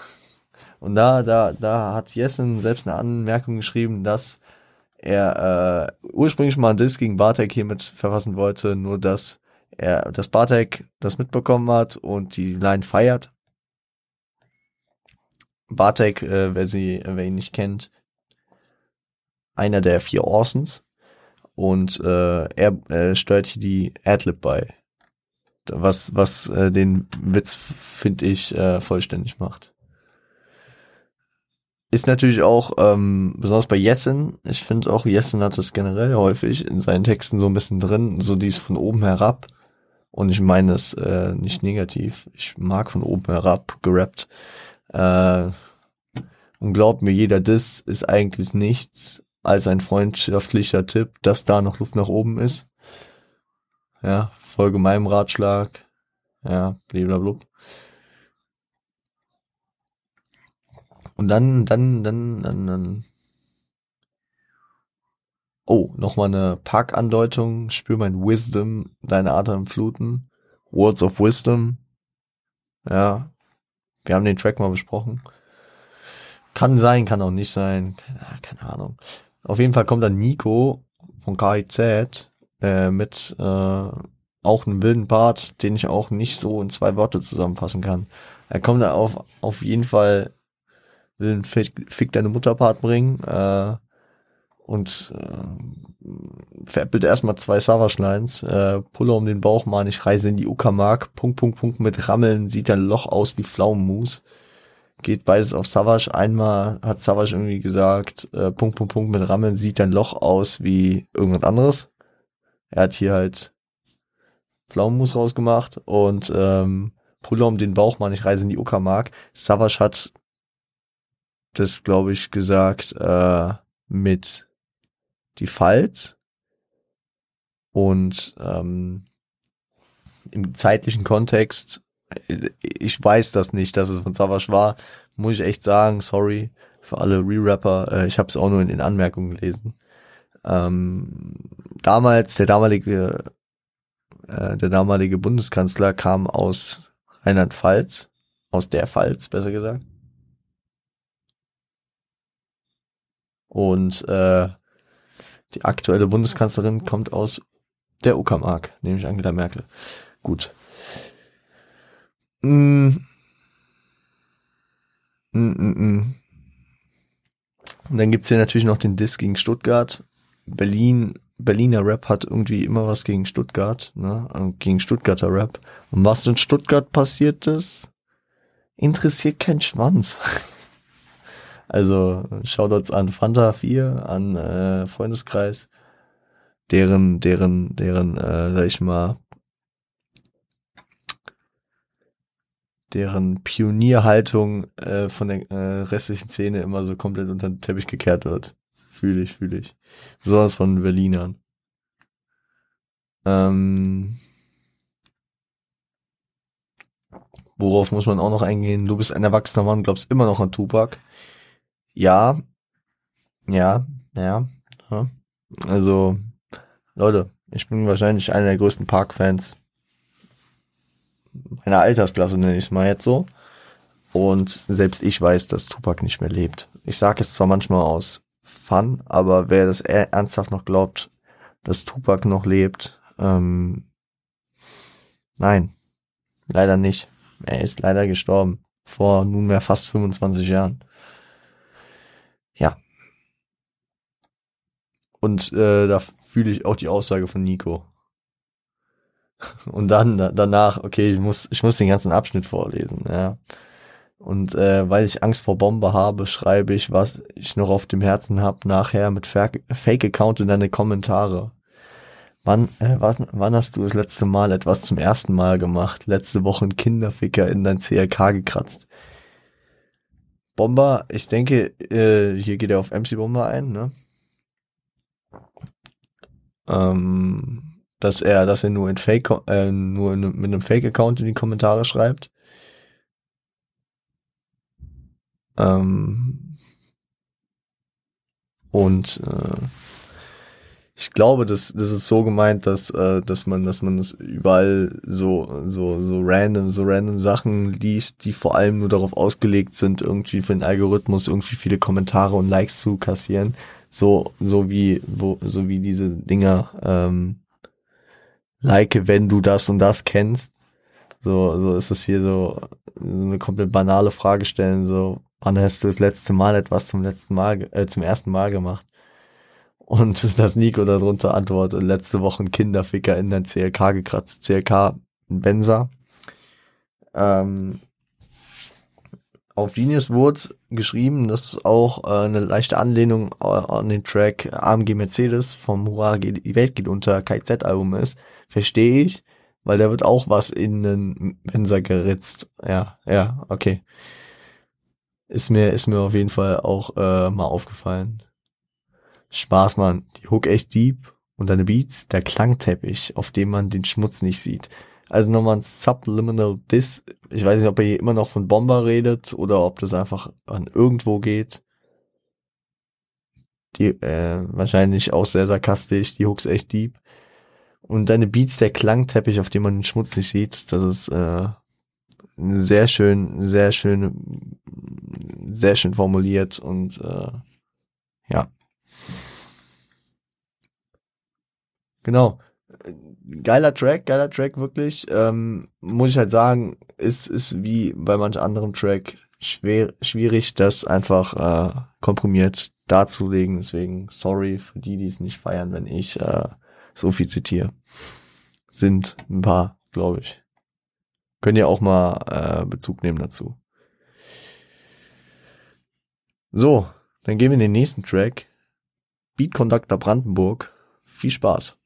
Und da, da, da hat Jessen selbst eine Anmerkung geschrieben, dass er äh, ursprünglich mal ein Diss gegen Bartek hiermit verfassen wollte, nur dass er, dass Bartek das mitbekommen hat und die Line feiert Bartek, äh, wer sie, wer ihn nicht kennt, einer der vier Orsons und äh, er äh, steuert hier die Adlib bei, was was äh, den Witz finde ich äh, vollständig macht. Ist natürlich auch ähm, besonders bei Jessen. Ich finde auch Jessen hat das generell häufig in seinen Texten so ein bisschen drin, so dies von oben herab. Und ich meine es äh, nicht negativ. Ich mag von oben herab gerappt. Äh, und glaubt mir, jeder Diss ist eigentlich nichts als ein freundschaftlicher Tipp, dass da noch Luft nach oben ist. Ja, folge meinem Ratschlag. Ja, blablabla. Und dann, dann, dann, dann, dann. Oh, nochmal eine Parkandeutung. Spür mein Wisdom, deine Atem fluten. Words of Wisdom. Ja. Wir haben den Track mal besprochen. Kann sein, kann auch nicht sein. Keine Ahnung. Auf jeden Fall kommt dann Nico von KIZ äh, mit äh, auch einem wilden Part, den ich auch nicht so in zwei Worte zusammenfassen kann. Er kommt da auf, auf jeden Fall will einen Fick, Fick deine Mutter Part bringen äh, und äh, veräppelt erstmal zwei Savage Lines. Äh, Pulle um den Bauch, man, ich reise in die Uckermark. Punkt, Punkt, Punkt mit Rammeln, sieht ein Loch aus wie Pflaumenmus geht beides auf Savage. Einmal hat Savage irgendwie gesagt, äh, Punkt, Punkt, Punkt mit Rammeln sieht dein Loch aus wie irgendwas anderes. Er hat hier halt Pflaumenmus rausgemacht und ähm, Puller um den Bauch, Mann, ich reise in die Uckermark. Savage hat das, glaube ich, gesagt äh, mit die Falz und ähm, im zeitlichen Kontext ich weiß das nicht, dass es von Savage war. Muss ich echt sagen, sorry für alle Re-Rapper. Äh, ich habe es auch nur in den Anmerkungen gelesen. Ähm, damals, der damalige, äh, der damalige Bundeskanzler kam aus Rheinland-Pfalz, aus der Pfalz, besser gesagt. Und äh, die aktuelle Bundeskanzlerin kommt aus der Uckermark, nämlich Angela Merkel. Gut. Mm. Mm -mm. mm. Und dann gibt's hier natürlich noch den Diss gegen Stuttgart. Berlin, Berliner Rap hat irgendwie immer was gegen Stuttgart, ne? Äh, gegen Stuttgarter Rap. Und was in Stuttgart passiert ist, interessiert kein Schwanz. Also Shoutouts an Fanta 4, an äh, Freundeskreis, deren, deren, deren, äh, sag ich mal, deren Pionierhaltung äh, von der äh, restlichen Szene immer so komplett unter den Teppich gekehrt wird. Fühle ich, fühle ich. Besonders von Berlinern. Ähm, worauf muss man auch noch eingehen? Du bist ein erwachsener Mann, glaubst immer noch an Tupac. Ja, ja, ja. Also, Leute, ich bin wahrscheinlich einer der größten Park-Fans meiner Altersklasse, nenne ich es mal jetzt so. Und selbst ich weiß, dass Tupac nicht mehr lebt. Ich sage es zwar manchmal aus Fun, aber wer das ernsthaft noch glaubt, dass Tupac noch lebt, ähm, nein, leider nicht. Er ist leider gestorben. Vor nunmehr fast 25 Jahren. Ja. Und äh, da fühle ich auch die Aussage von Nico. Und dann danach, okay, ich muss, ich muss den ganzen Abschnitt vorlesen, ja. Und äh, weil ich Angst vor Bombe habe, schreibe ich, was ich noch auf dem Herzen habe, nachher mit Fake-Account in deine Kommentare. Wann, äh, wann, wann hast du das letzte Mal etwas zum ersten Mal gemacht? Letzte Woche ein Kinderficker in dein CLK gekratzt. Bomber, ich denke, äh, hier geht er auf MC Bomber ein, ne? Ähm, dass er, dass er nur in Fake, äh, nur in, mit einem Fake-Account in die Kommentare schreibt. Ähm, und äh, ich glaube, das, das ist so gemeint, dass, äh, dass man, dass man das überall so, so, so random, so random Sachen liest, die vor allem nur darauf ausgelegt sind, irgendwie für den Algorithmus irgendwie viele Kommentare und Likes zu kassieren. So, so wie, wo, so wie diese Dinger, ähm, like, wenn du das und das kennst. So, so ist es hier so, so eine komplett banale Frage stellen, so, wann hast du das letzte Mal etwas zum letzten Mal, äh, zum ersten Mal gemacht? Und das Nico darunter antwortet, letzte Woche ein Kinderficker in dein CLK gekratzt. CLK Benza. Ähm, auf Genius wurde geschrieben, das ist auch äh, eine leichte Anlehnung an den Track AMG Mercedes vom Hurra, die Welt geht unter KZ-Album ist. Verstehe ich, weil da wird auch was in den Benzer geritzt. Ja, ja, okay. Ist mir, ist mir auf jeden Fall auch äh, mal aufgefallen. Spaß, Mann. Die Hook echt deep und deine Beats, der Klangteppich, auf dem man den Schmutz nicht sieht. Also nochmal ein Subliminal Diss. Ich weiß nicht, ob er hier immer noch von Bomber redet oder ob das einfach an irgendwo geht. Die, äh, wahrscheinlich auch sehr sarkastisch, die Hooks echt deep. Und deine Beats, der Klangteppich, auf dem man den Schmutz nicht sieht, das ist äh, sehr schön, sehr schön, sehr schön formuliert und äh, ja. Genau. Geiler Track, geiler Track wirklich. Ähm, muss ich halt sagen, ist, ist wie bei manch anderem Track schwer, schwierig, das einfach äh, komprimiert darzulegen. Deswegen sorry für die, die es nicht feiern, wenn ich äh, so viel zitiere. Sind ein paar, glaube ich. Könnt ihr auch mal äh, Bezug nehmen dazu. So, dann gehen wir in den nächsten Track. Beat Conductor Brandenburg. Viel Spaß.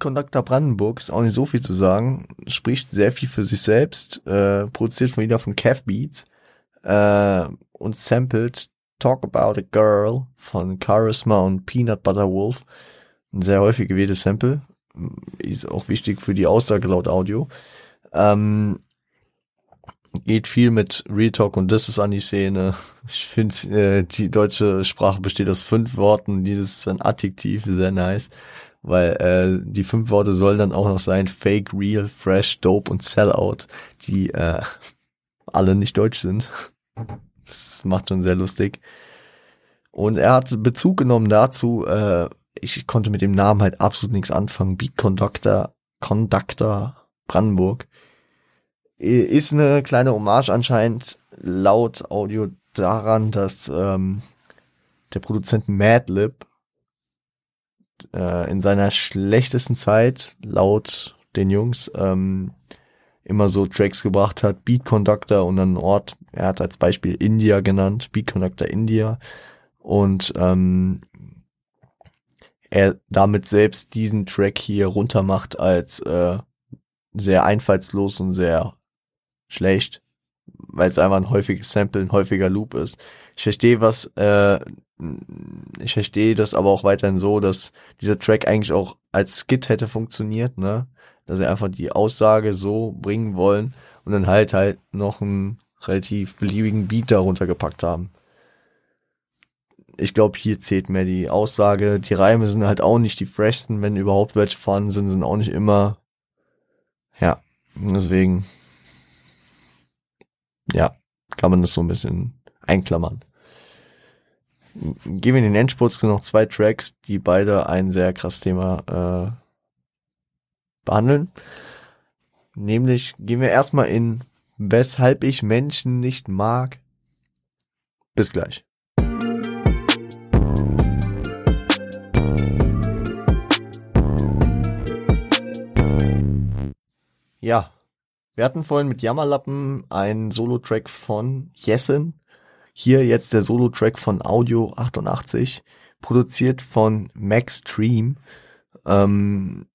Conductor Brandenburg ist auch nicht so viel zu sagen. Spricht sehr viel für sich selbst. Äh, produziert von wieder von Kev Beats. Äh, und sampled Talk About a Girl von Charisma und Peanut Butter Wolf. Ein sehr häufig gewähltes Sample. Ist auch wichtig für die Aussage laut Audio. Ähm, geht viel mit Real Talk und das ist an die Szene. Ich finde, äh, die deutsche Sprache besteht aus fünf Worten. Dieses ist ein Adjektiv, sehr nice weil äh, die fünf Worte sollen dann auch noch sein Fake, Real, Fresh, Dope und Sellout, die äh, alle nicht deutsch sind. Das macht schon sehr lustig. Und er hat Bezug genommen dazu, äh, ich konnte mit dem Namen halt absolut nichts anfangen. Beat Conductor, Conductor Brandenburg. Ist eine kleine Hommage anscheinend laut Audio daran, dass ähm, der Produzent Madlib äh, in seiner schlechtesten Zeit laut den Jungs ähm, immer so Tracks gebracht hat, Beat Conductor und einen Ort, er hat als Beispiel India genannt, Beat Conductor India und ähm, er damit selbst diesen Track hier runter macht als äh, sehr einfallslos und sehr schlecht, weil es einfach ein häufiges Sample, ein häufiger Loop ist. Ich verstehe was, äh, ich verstehe das aber auch weiterhin so, dass dieser Track eigentlich auch als Skit hätte funktioniert, ne? Dass sie einfach die Aussage so bringen wollen und dann halt halt noch einen relativ beliebigen Beat darunter gepackt haben. Ich glaube, hier zählt mehr die Aussage. Die Reime sind halt auch nicht die freshsten, wenn überhaupt welche vorhanden sind, sind auch nicht immer. Ja, deswegen. Ja, kann man das so ein bisschen einklammern gehen wir in den Endspurt noch zwei Tracks, die beide ein sehr krass Thema äh, behandeln. Nämlich gehen wir erstmal in Weshalb ich Menschen nicht mag. Bis gleich. Ja, wir hatten vorhin mit Jammerlappen einen Solo-Track von Jessen, hier jetzt der Solo-Track von Audio 88, produziert von Max Dream. Ähm,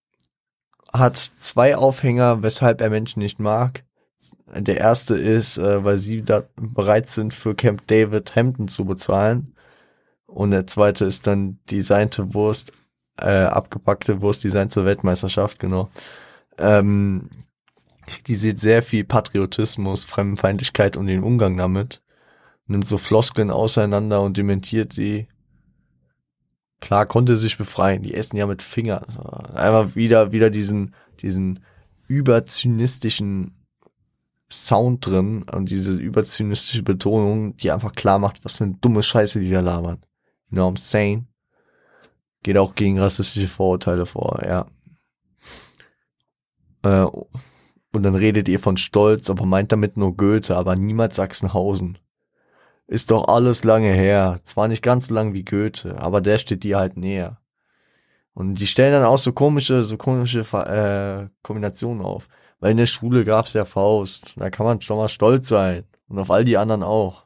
hat zwei Aufhänger, weshalb er Menschen nicht mag. Der erste ist, äh, weil sie da bereit sind, für Camp David Hampton zu bezahlen. Und der zweite ist dann designte Wurst, äh, abgepackte Wurst, Design zur Weltmeisterschaft, genau. Ähm, die sieht sehr viel Patriotismus, Fremdenfeindlichkeit und den Umgang damit nimmt so Floskeln auseinander und dementiert die. Klar konnte sich befreien, die essen ja mit Fingern. Einfach wieder, wieder diesen, diesen überzynistischen Sound drin und diese überzynistische Betonung, die einfach klar macht, was für eine dumme Scheiße die da labern. You know I'm saying? Geht auch gegen rassistische Vorurteile vor, ja. Äh, und dann redet ihr von Stolz, aber meint damit nur Goethe, aber niemals Sachsenhausen ist doch alles lange her. Zwar nicht ganz so lang wie Goethe, aber der steht dir halt näher. Und die stellen dann auch so komische, so komische äh, Kombinationen auf. Weil in der Schule gab's ja Faust. Da kann man schon mal stolz sein. Und auf all die anderen auch.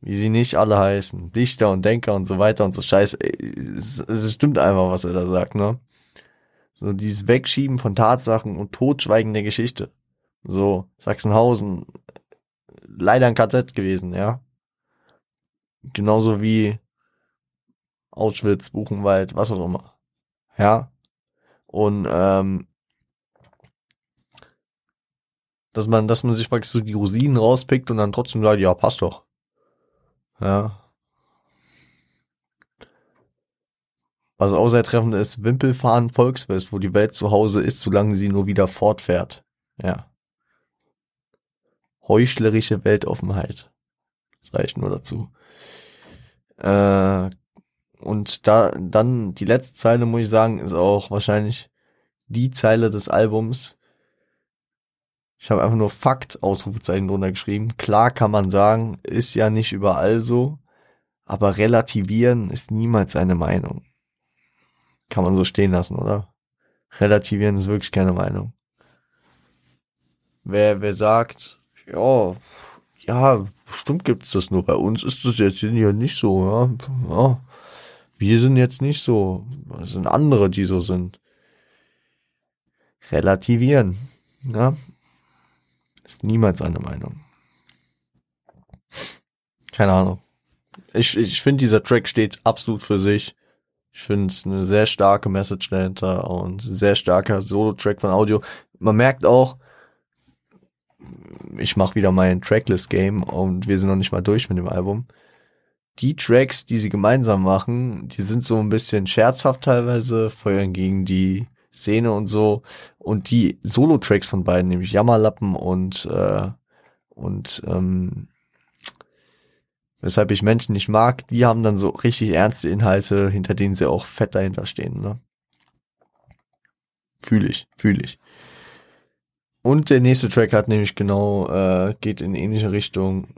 Wie sie nicht alle heißen. Dichter und Denker und so weiter und so scheiße. Es, es stimmt einfach, was er da sagt, ne? So dieses Wegschieben von Tatsachen und Totschweigen der Geschichte. So, Sachsenhausen leider ein KZ gewesen, ja. Genauso wie Auschwitz, Buchenwald, was auch immer. Ja. Und ähm, dass man, dass man sich praktisch so die Rosinen rauspickt und dann trotzdem sagt, ja, passt doch. Ja. Was auch sehr treffend ist, Wimpelfahren Volksfest, wo die Welt zu Hause ist, solange sie nur wieder fortfährt. Ja heuchlerische Weltoffenheit. Das reicht nur dazu. Äh, und da dann die letzte Zeile, muss ich sagen, ist auch wahrscheinlich die Zeile des Albums. Ich habe einfach nur Fakt Ausrufezeichen drunter geschrieben. Klar kann man sagen, ist ja nicht überall so, aber relativieren ist niemals eine Meinung. Kann man so stehen lassen, oder? Relativieren ist wirklich keine Meinung. Wer, wer sagt, ja, ja, bestimmt gibt's das nur. Bei uns ist das jetzt hier nicht so, ja. ja. Wir sind jetzt nicht so. Es sind andere, die so sind. Relativieren. Ja. Ist niemals eine Meinung. Keine Ahnung. Ich, ich finde, dieser Track steht absolut für sich. Ich finde es eine sehr starke Message dahinter und sehr starker Solo-Track von Audio. Man merkt auch, ich mache wieder mein Tracklist-Game und wir sind noch nicht mal durch mit dem Album. Die Tracks, die sie gemeinsam machen, die sind so ein bisschen scherzhaft teilweise, feuern gegen die Szene und so. Und die Solo-Tracks von beiden, nämlich Jammerlappen und, äh, und ähm, weshalb ich Menschen nicht mag, die haben dann so richtig ernste Inhalte, hinter denen sie auch fett dahinter stehen. Ne? Fühle ich, fühle ich. Und der nächste Track hat nämlich genau, äh, geht in ähnliche Richtung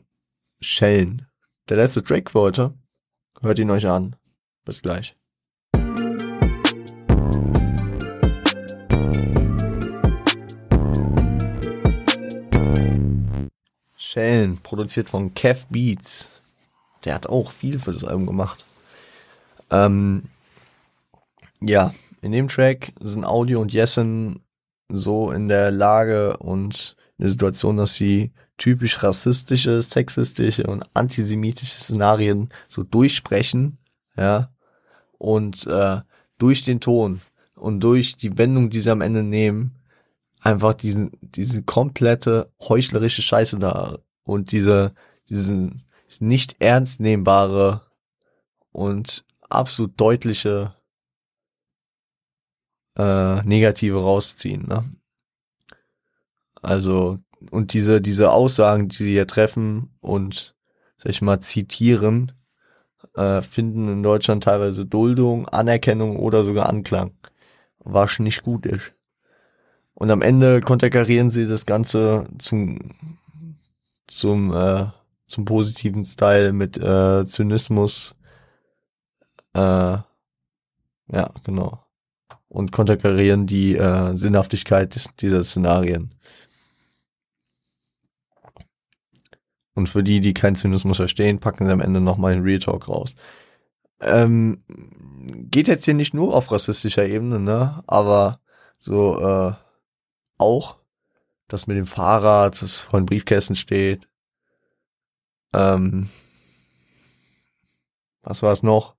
Schellen. Der letzte Track für heute. Hört ihn euch an. Bis gleich. Schellen, produziert von Kev Beats. Der hat auch viel für das Album gemacht. Ähm, ja, in dem Track sind Audio und Jessen so in der Lage und in der Situation, dass sie typisch rassistische, sexistische und antisemitische Szenarien so durchsprechen, ja, und äh, durch den Ton und durch die Wendung, die sie am Ende nehmen, einfach diesen, diese komplette heuchlerische Scheiße da und diese, diesen nicht ernst nehmbare und absolut deutliche äh, Negative rausziehen. Ne? Also, und diese, diese Aussagen, die sie hier treffen und, sag ich mal, zitieren, äh, finden in Deutschland teilweise Duldung, Anerkennung oder sogar Anklang. Was nicht gut ist. Und am Ende konterkarieren sie das Ganze zum, zum, äh, zum positiven Style mit äh, Zynismus. Äh, ja, genau und konterkarieren die äh, Sinnhaftigkeit dieser Szenarien. Und für die, die keinen Zynismus verstehen, packen sie am Ende nochmal den Real Talk raus. Ähm, geht jetzt hier nicht nur auf rassistischer Ebene, ne? Aber so äh, auch das mit dem Fahrrad, das vor den Briefkästen steht. Ähm, was war es noch?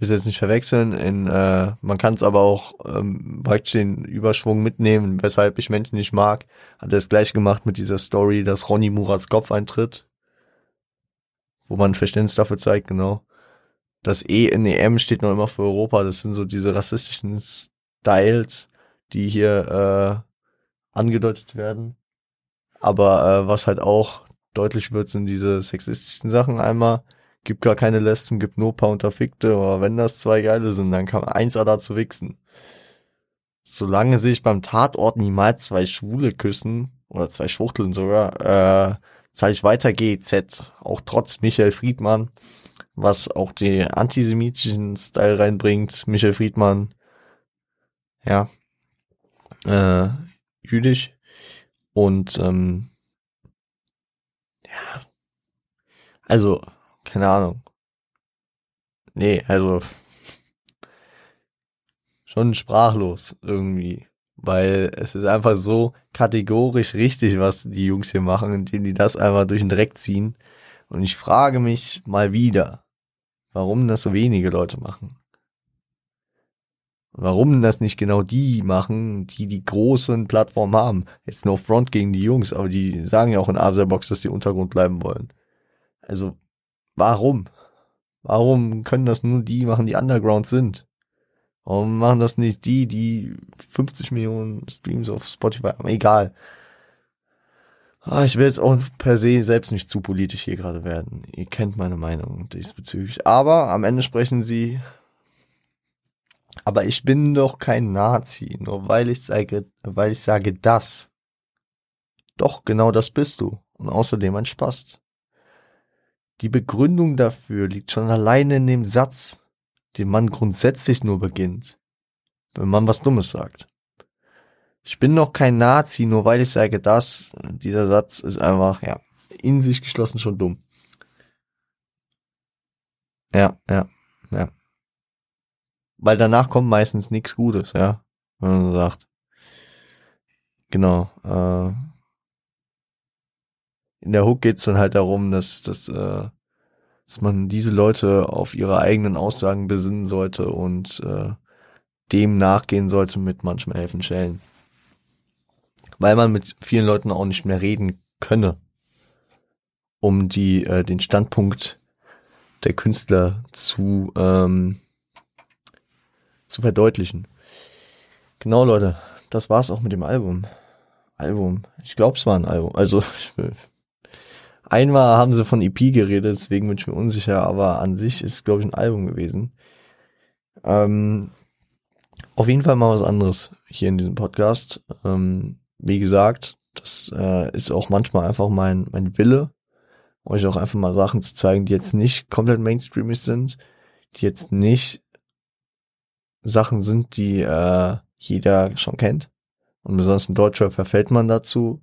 Will jetzt nicht verwechseln, in, äh, man kann es aber auch ähm, praktisch den Überschwung mitnehmen, weshalb ich Menschen nicht mag. Hat er es gleich gemacht mit dieser Story, dass Ronny Murats Kopf eintritt, wo man Verständnis dafür zeigt, genau. Das E in EM steht noch immer für Europa, das sind so diese rassistischen Styles, die hier äh, angedeutet werden. Aber äh, was halt auch deutlich wird, sind diese sexistischen Sachen einmal gibt gar keine Lesben, gibt nur paar Unterfickte, aber wenn das zwei geile sind, dann kann eins da zu wichsen. Solange sich beim Tatort niemals zwei Schwule küssen, oder zwei Schwuchteln sogar, äh, zeige ich weiter GZ, auch trotz Michael Friedmann, was auch die antisemitischen Style reinbringt. Michael Friedmann, ja, äh, jüdisch und ähm, ja, also keine Ahnung. Nee, also schon sprachlos irgendwie. Weil es ist einfach so kategorisch richtig, was die Jungs hier machen, indem die das einfach durch den Dreck ziehen. Und ich frage mich mal wieder, warum das so wenige Leute machen. Warum das nicht genau die machen, die die großen Plattformen haben. Jetzt no front gegen die Jungs, aber die sagen ja auch in Aserbox, dass die Untergrund bleiben wollen. Also, Warum? Warum können das nur die machen, die Underground sind? Warum machen das nicht die, die 50 Millionen Streams auf Spotify haben? Egal. Ah, ich will jetzt auch per se selbst nicht zu politisch hier gerade werden. Ihr kennt meine Meinung diesbezüglich. Aber am Ende sprechen sie. Aber ich bin doch kein Nazi, nur weil ich sage, weil ich sage das. Doch, genau das bist du. Und außerdem ein Spast. Die Begründung dafür liegt schon alleine in dem Satz, den man grundsätzlich nur beginnt, wenn man was Dummes sagt. Ich bin noch kein Nazi, nur weil ich sage das. Dieser Satz ist einfach, ja, in sich geschlossen schon dumm. Ja, ja, ja. Weil danach kommt meistens nichts Gutes, ja, wenn man sagt. Genau. Äh, in der Hook geht's dann halt darum, dass, dass, äh, dass man diese Leute auf ihre eigenen Aussagen besinnen sollte und äh, dem nachgehen sollte mit manchmal helfen Schellen. Weil man mit vielen Leuten auch nicht mehr reden könne, um die äh, den Standpunkt der Künstler zu ähm, zu verdeutlichen. Genau, Leute, das war's auch mit dem Album. Album. Ich glaube, es war ein Album. Also Einmal haben sie von EP geredet, deswegen bin ich mir unsicher, aber an sich ist glaube ich, ein Album gewesen. Ähm, auf jeden Fall mal was anderes hier in diesem Podcast. Ähm, wie gesagt, das äh, ist auch manchmal einfach mein, mein Wille, euch auch einfach mal Sachen zu zeigen, die jetzt nicht komplett mainstreamig sind, die jetzt nicht Sachen sind, die äh, jeder schon kennt. Und besonders im Deutschrap verfällt man dazu,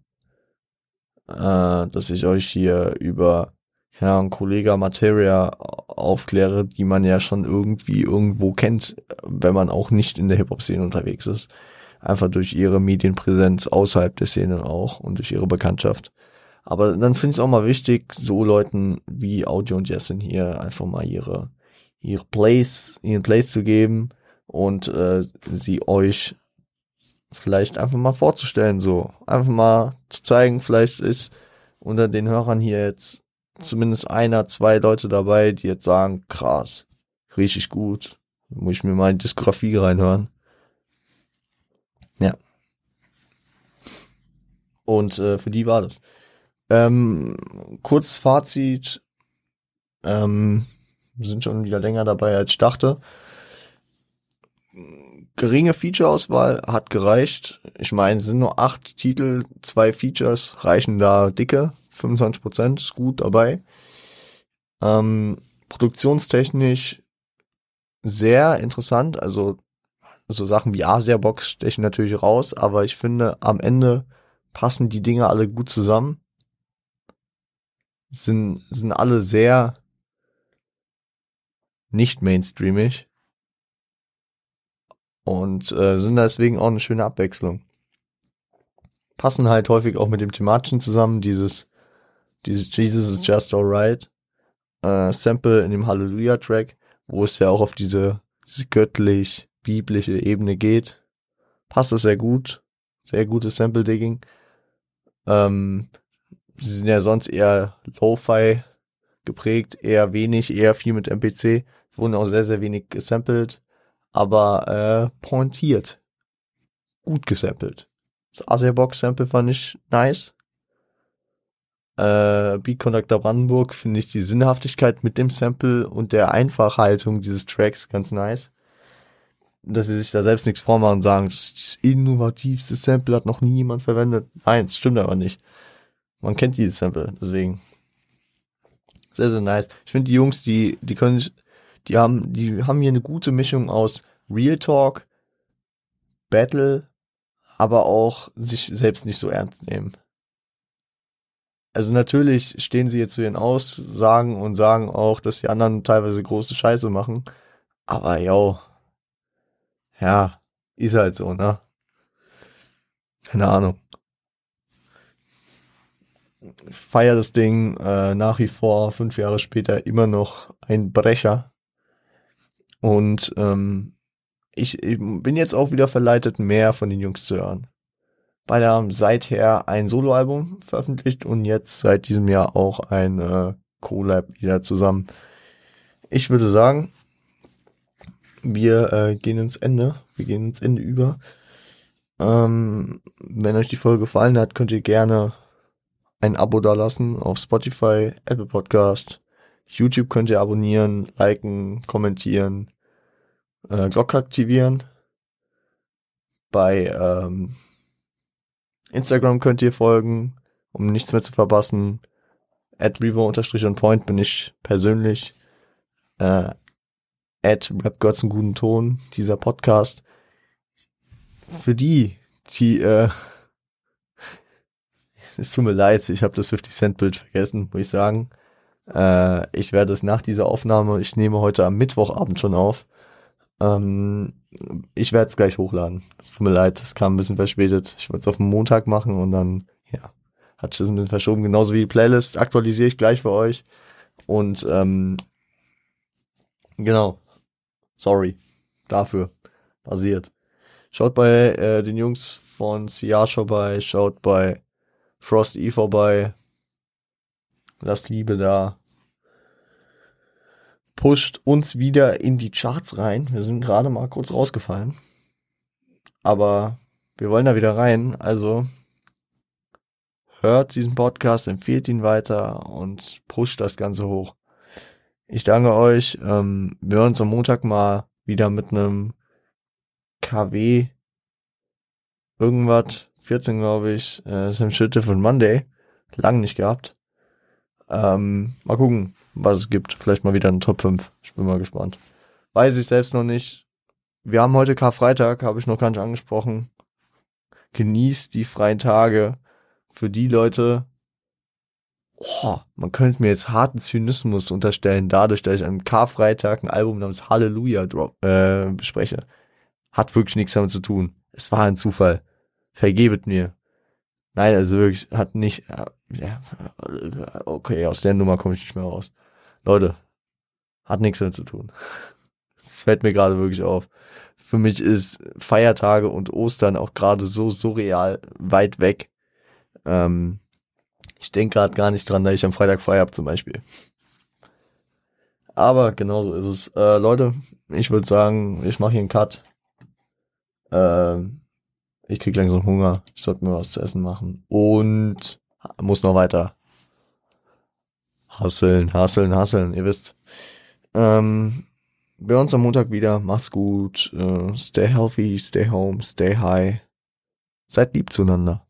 äh, dass ich euch hier über ja, ein Kollege Materia aufkläre, die man ja schon irgendwie irgendwo kennt, wenn man auch nicht in der Hip-Hop-Szene unterwegs ist. Einfach durch ihre Medienpräsenz außerhalb der Szene auch und durch ihre Bekanntschaft. Aber dann finde ich es auch mal wichtig, so Leuten wie Audio und Jessin hier einfach mal ihre, ihre Place, ihren Place zu geben und äh, sie euch vielleicht einfach mal vorzustellen, so. Einfach mal zu zeigen, vielleicht ist unter den Hörern hier jetzt zumindest einer, zwei Leute dabei, die jetzt sagen, krass, richtig gut. Muss ich mir mal in Diskografie reinhören. Ja. Und äh, für die war das. Ähm, kurzes Fazit. Ähm, sind schon wieder länger dabei, als ich dachte geringe Feature-Auswahl hat gereicht. Ich meine, sind nur acht Titel, zwei Features reichen da dicke. 25 Prozent ist gut dabei. Ähm, produktionstechnisch sehr interessant. Also so Sachen wie Asia Box stechen natürlich raus, aber ich finde, am Ende passen die Dinge alle gut zusammen. Sind, sind alle sehr nicht mainstreamig und äh, sind deswegen auch eine schöne Abwechslung. Passen halt häufig auch mit dem thematischen zusammen, dieses, dieses Jesus is just alright äh, Sample in dem Hallelujah-Track, wo es ja auch auf diese, diese göttlich-biblische Ebene geht. Passt es sehr gut. Sehr gutes Sample-Digging. Ähm, sie sind ja sonst eher Lo-Fi geprägt, eher wenig, eher viel mit MPC. Es wurden auch sehr, sehr wenig gesampelt aber äh, pointiert. Gut gesampelt. Das Aserbox-Sample fand ich nice. Äh, Beat Conductor Brandenburg finde ich die Sinnhaftigkeit mit dem Sample und der Einfachhaltung dieses Tracks ganz nice. Dass sie sich da selbst nichts vormachen und sagen, das das innovativste Sample, hat noch nie jemand verwendet. Nein, das stimmt aber nicht. Man kennt dieses Sample, deswegen. Sehr, sehr nice. Ich finde die Jungs, die, die können die haben, die haben hier eine gute Mischung aus Real Talk, Battle, aber auch sich selbst nicht so ernst nehmen. Also natürlich stehen sie jetzt zu ihren Aussagen und sagen auch, dass die anderen teilweise große Scheiße machen. Aber yo, ja, ist halt so, ne? Keine Ahnung. Feier das Ding äh, nach wie vor, fünf Jahre später, immer noch ein Brecher. Und ähm, ich, ich bin jetzt auch wieder verleitet, mehr von den Jungs zu hören. Beide haben seither ein Soloalbum veröffentlicht und jetzt seit diesem Jahr auch ein äh, Collab wieder zusammen. Ich würde sagen, wir äh, gehen ins Ende. Wir gehen ins Ende über. Ähm, wenn euch die Folge gefallen hat, könnt ihr gerne ein Abo dalassen auf Spotify, Apple Podcast, YouTube könnt ihr abonnieren, liken, kommentieren, äh, Glocke aktivieren. Bei ähm, Instagram könnt ihr folgen, um nichts mehr zu verpassen. At Revo-on-point bin ich persönlich. Äh, at Rapgods einen guten Ton, dieser Podcast. Für die, die, äh, es tut mir leid, ich habe das 50-Cent-Bild vergessen, muss ich sagen. Äh, ich werde es nach dieser Aufnahme, ich nehme heute am Mittwochabend schon auf, ähm, ich werde es gleich hochladen. Es tut mir leid, es kam ein bisschen verspätet. Ich wollte es auf den Montag machen und dann, ja, hat das ein bisschen verschoben. Genauso wie die Playlist aktualisiere ich gleich für euch. Und ähm, genau. Sorry dafür. Basiert. Schaut bei äh, den Jungs von Siage vorbei, schaut bei Frost E vorbei. Lasst Liebe da pusht uns wieder in die Charts rein. Wir sind gerade mal kurz rausgefallen. Aber wir wollen da wieder rein, also hört diesen Podcast, empfiehlt ihn weiter und pusht das Ganze hoch. Ich danke euch. Ähm, wir hören uns am Montag mal wieder mit einem KW irgendwas, 14 glaube ich, äh, Sam Schütte von Monday. Lang nicht gehabt. Ähm, mal gucken, was es gibt. Vielleicht mal wieder ein Top 5. Ich bin mal gespannt. Weiß ich selbst noch nicht. Wir haben heute Karfreitag, habe ich noch gar nicht angesprochen. Genießt die freien Tage. Für die Leute, oh, man könnte mir jetzt harten Zynismus unterstellen, dadurch, dass ich am Karfreitag ein Album namens Halleluja drop, äh, bespreche. Hat wirklich nichts damit zu tun. Es war ein Zufall. Vergebet mir. Nein, also wirklich, hat nicht, ja, okay, aus der Nummer komme ich nicht mehr raus. Leute, hat nichts damit zu tun. Das fällt mir gerade wirklich auf. Für mich ist Feiertage und Ostern auch gerade so surreal weit weg. Ähm, ich denke gerade gar nicht dran, dass ich am Freitag frei habe zum Beispiel. Aber genauso ist es. Äh, Leute, ich würde sagen, ich mache hier einen Cut. Äh, ich krieg langsam Hunger. Ich sollte mir was zu essen machen. Und muss noch weiter. Hasseln, hasseln, hasseln, ihr wisst. Ähm, wir uns am Montag wieder. Macht's gut. Äh, stay healthy, stay home, stay high. Seid lieb zueinander.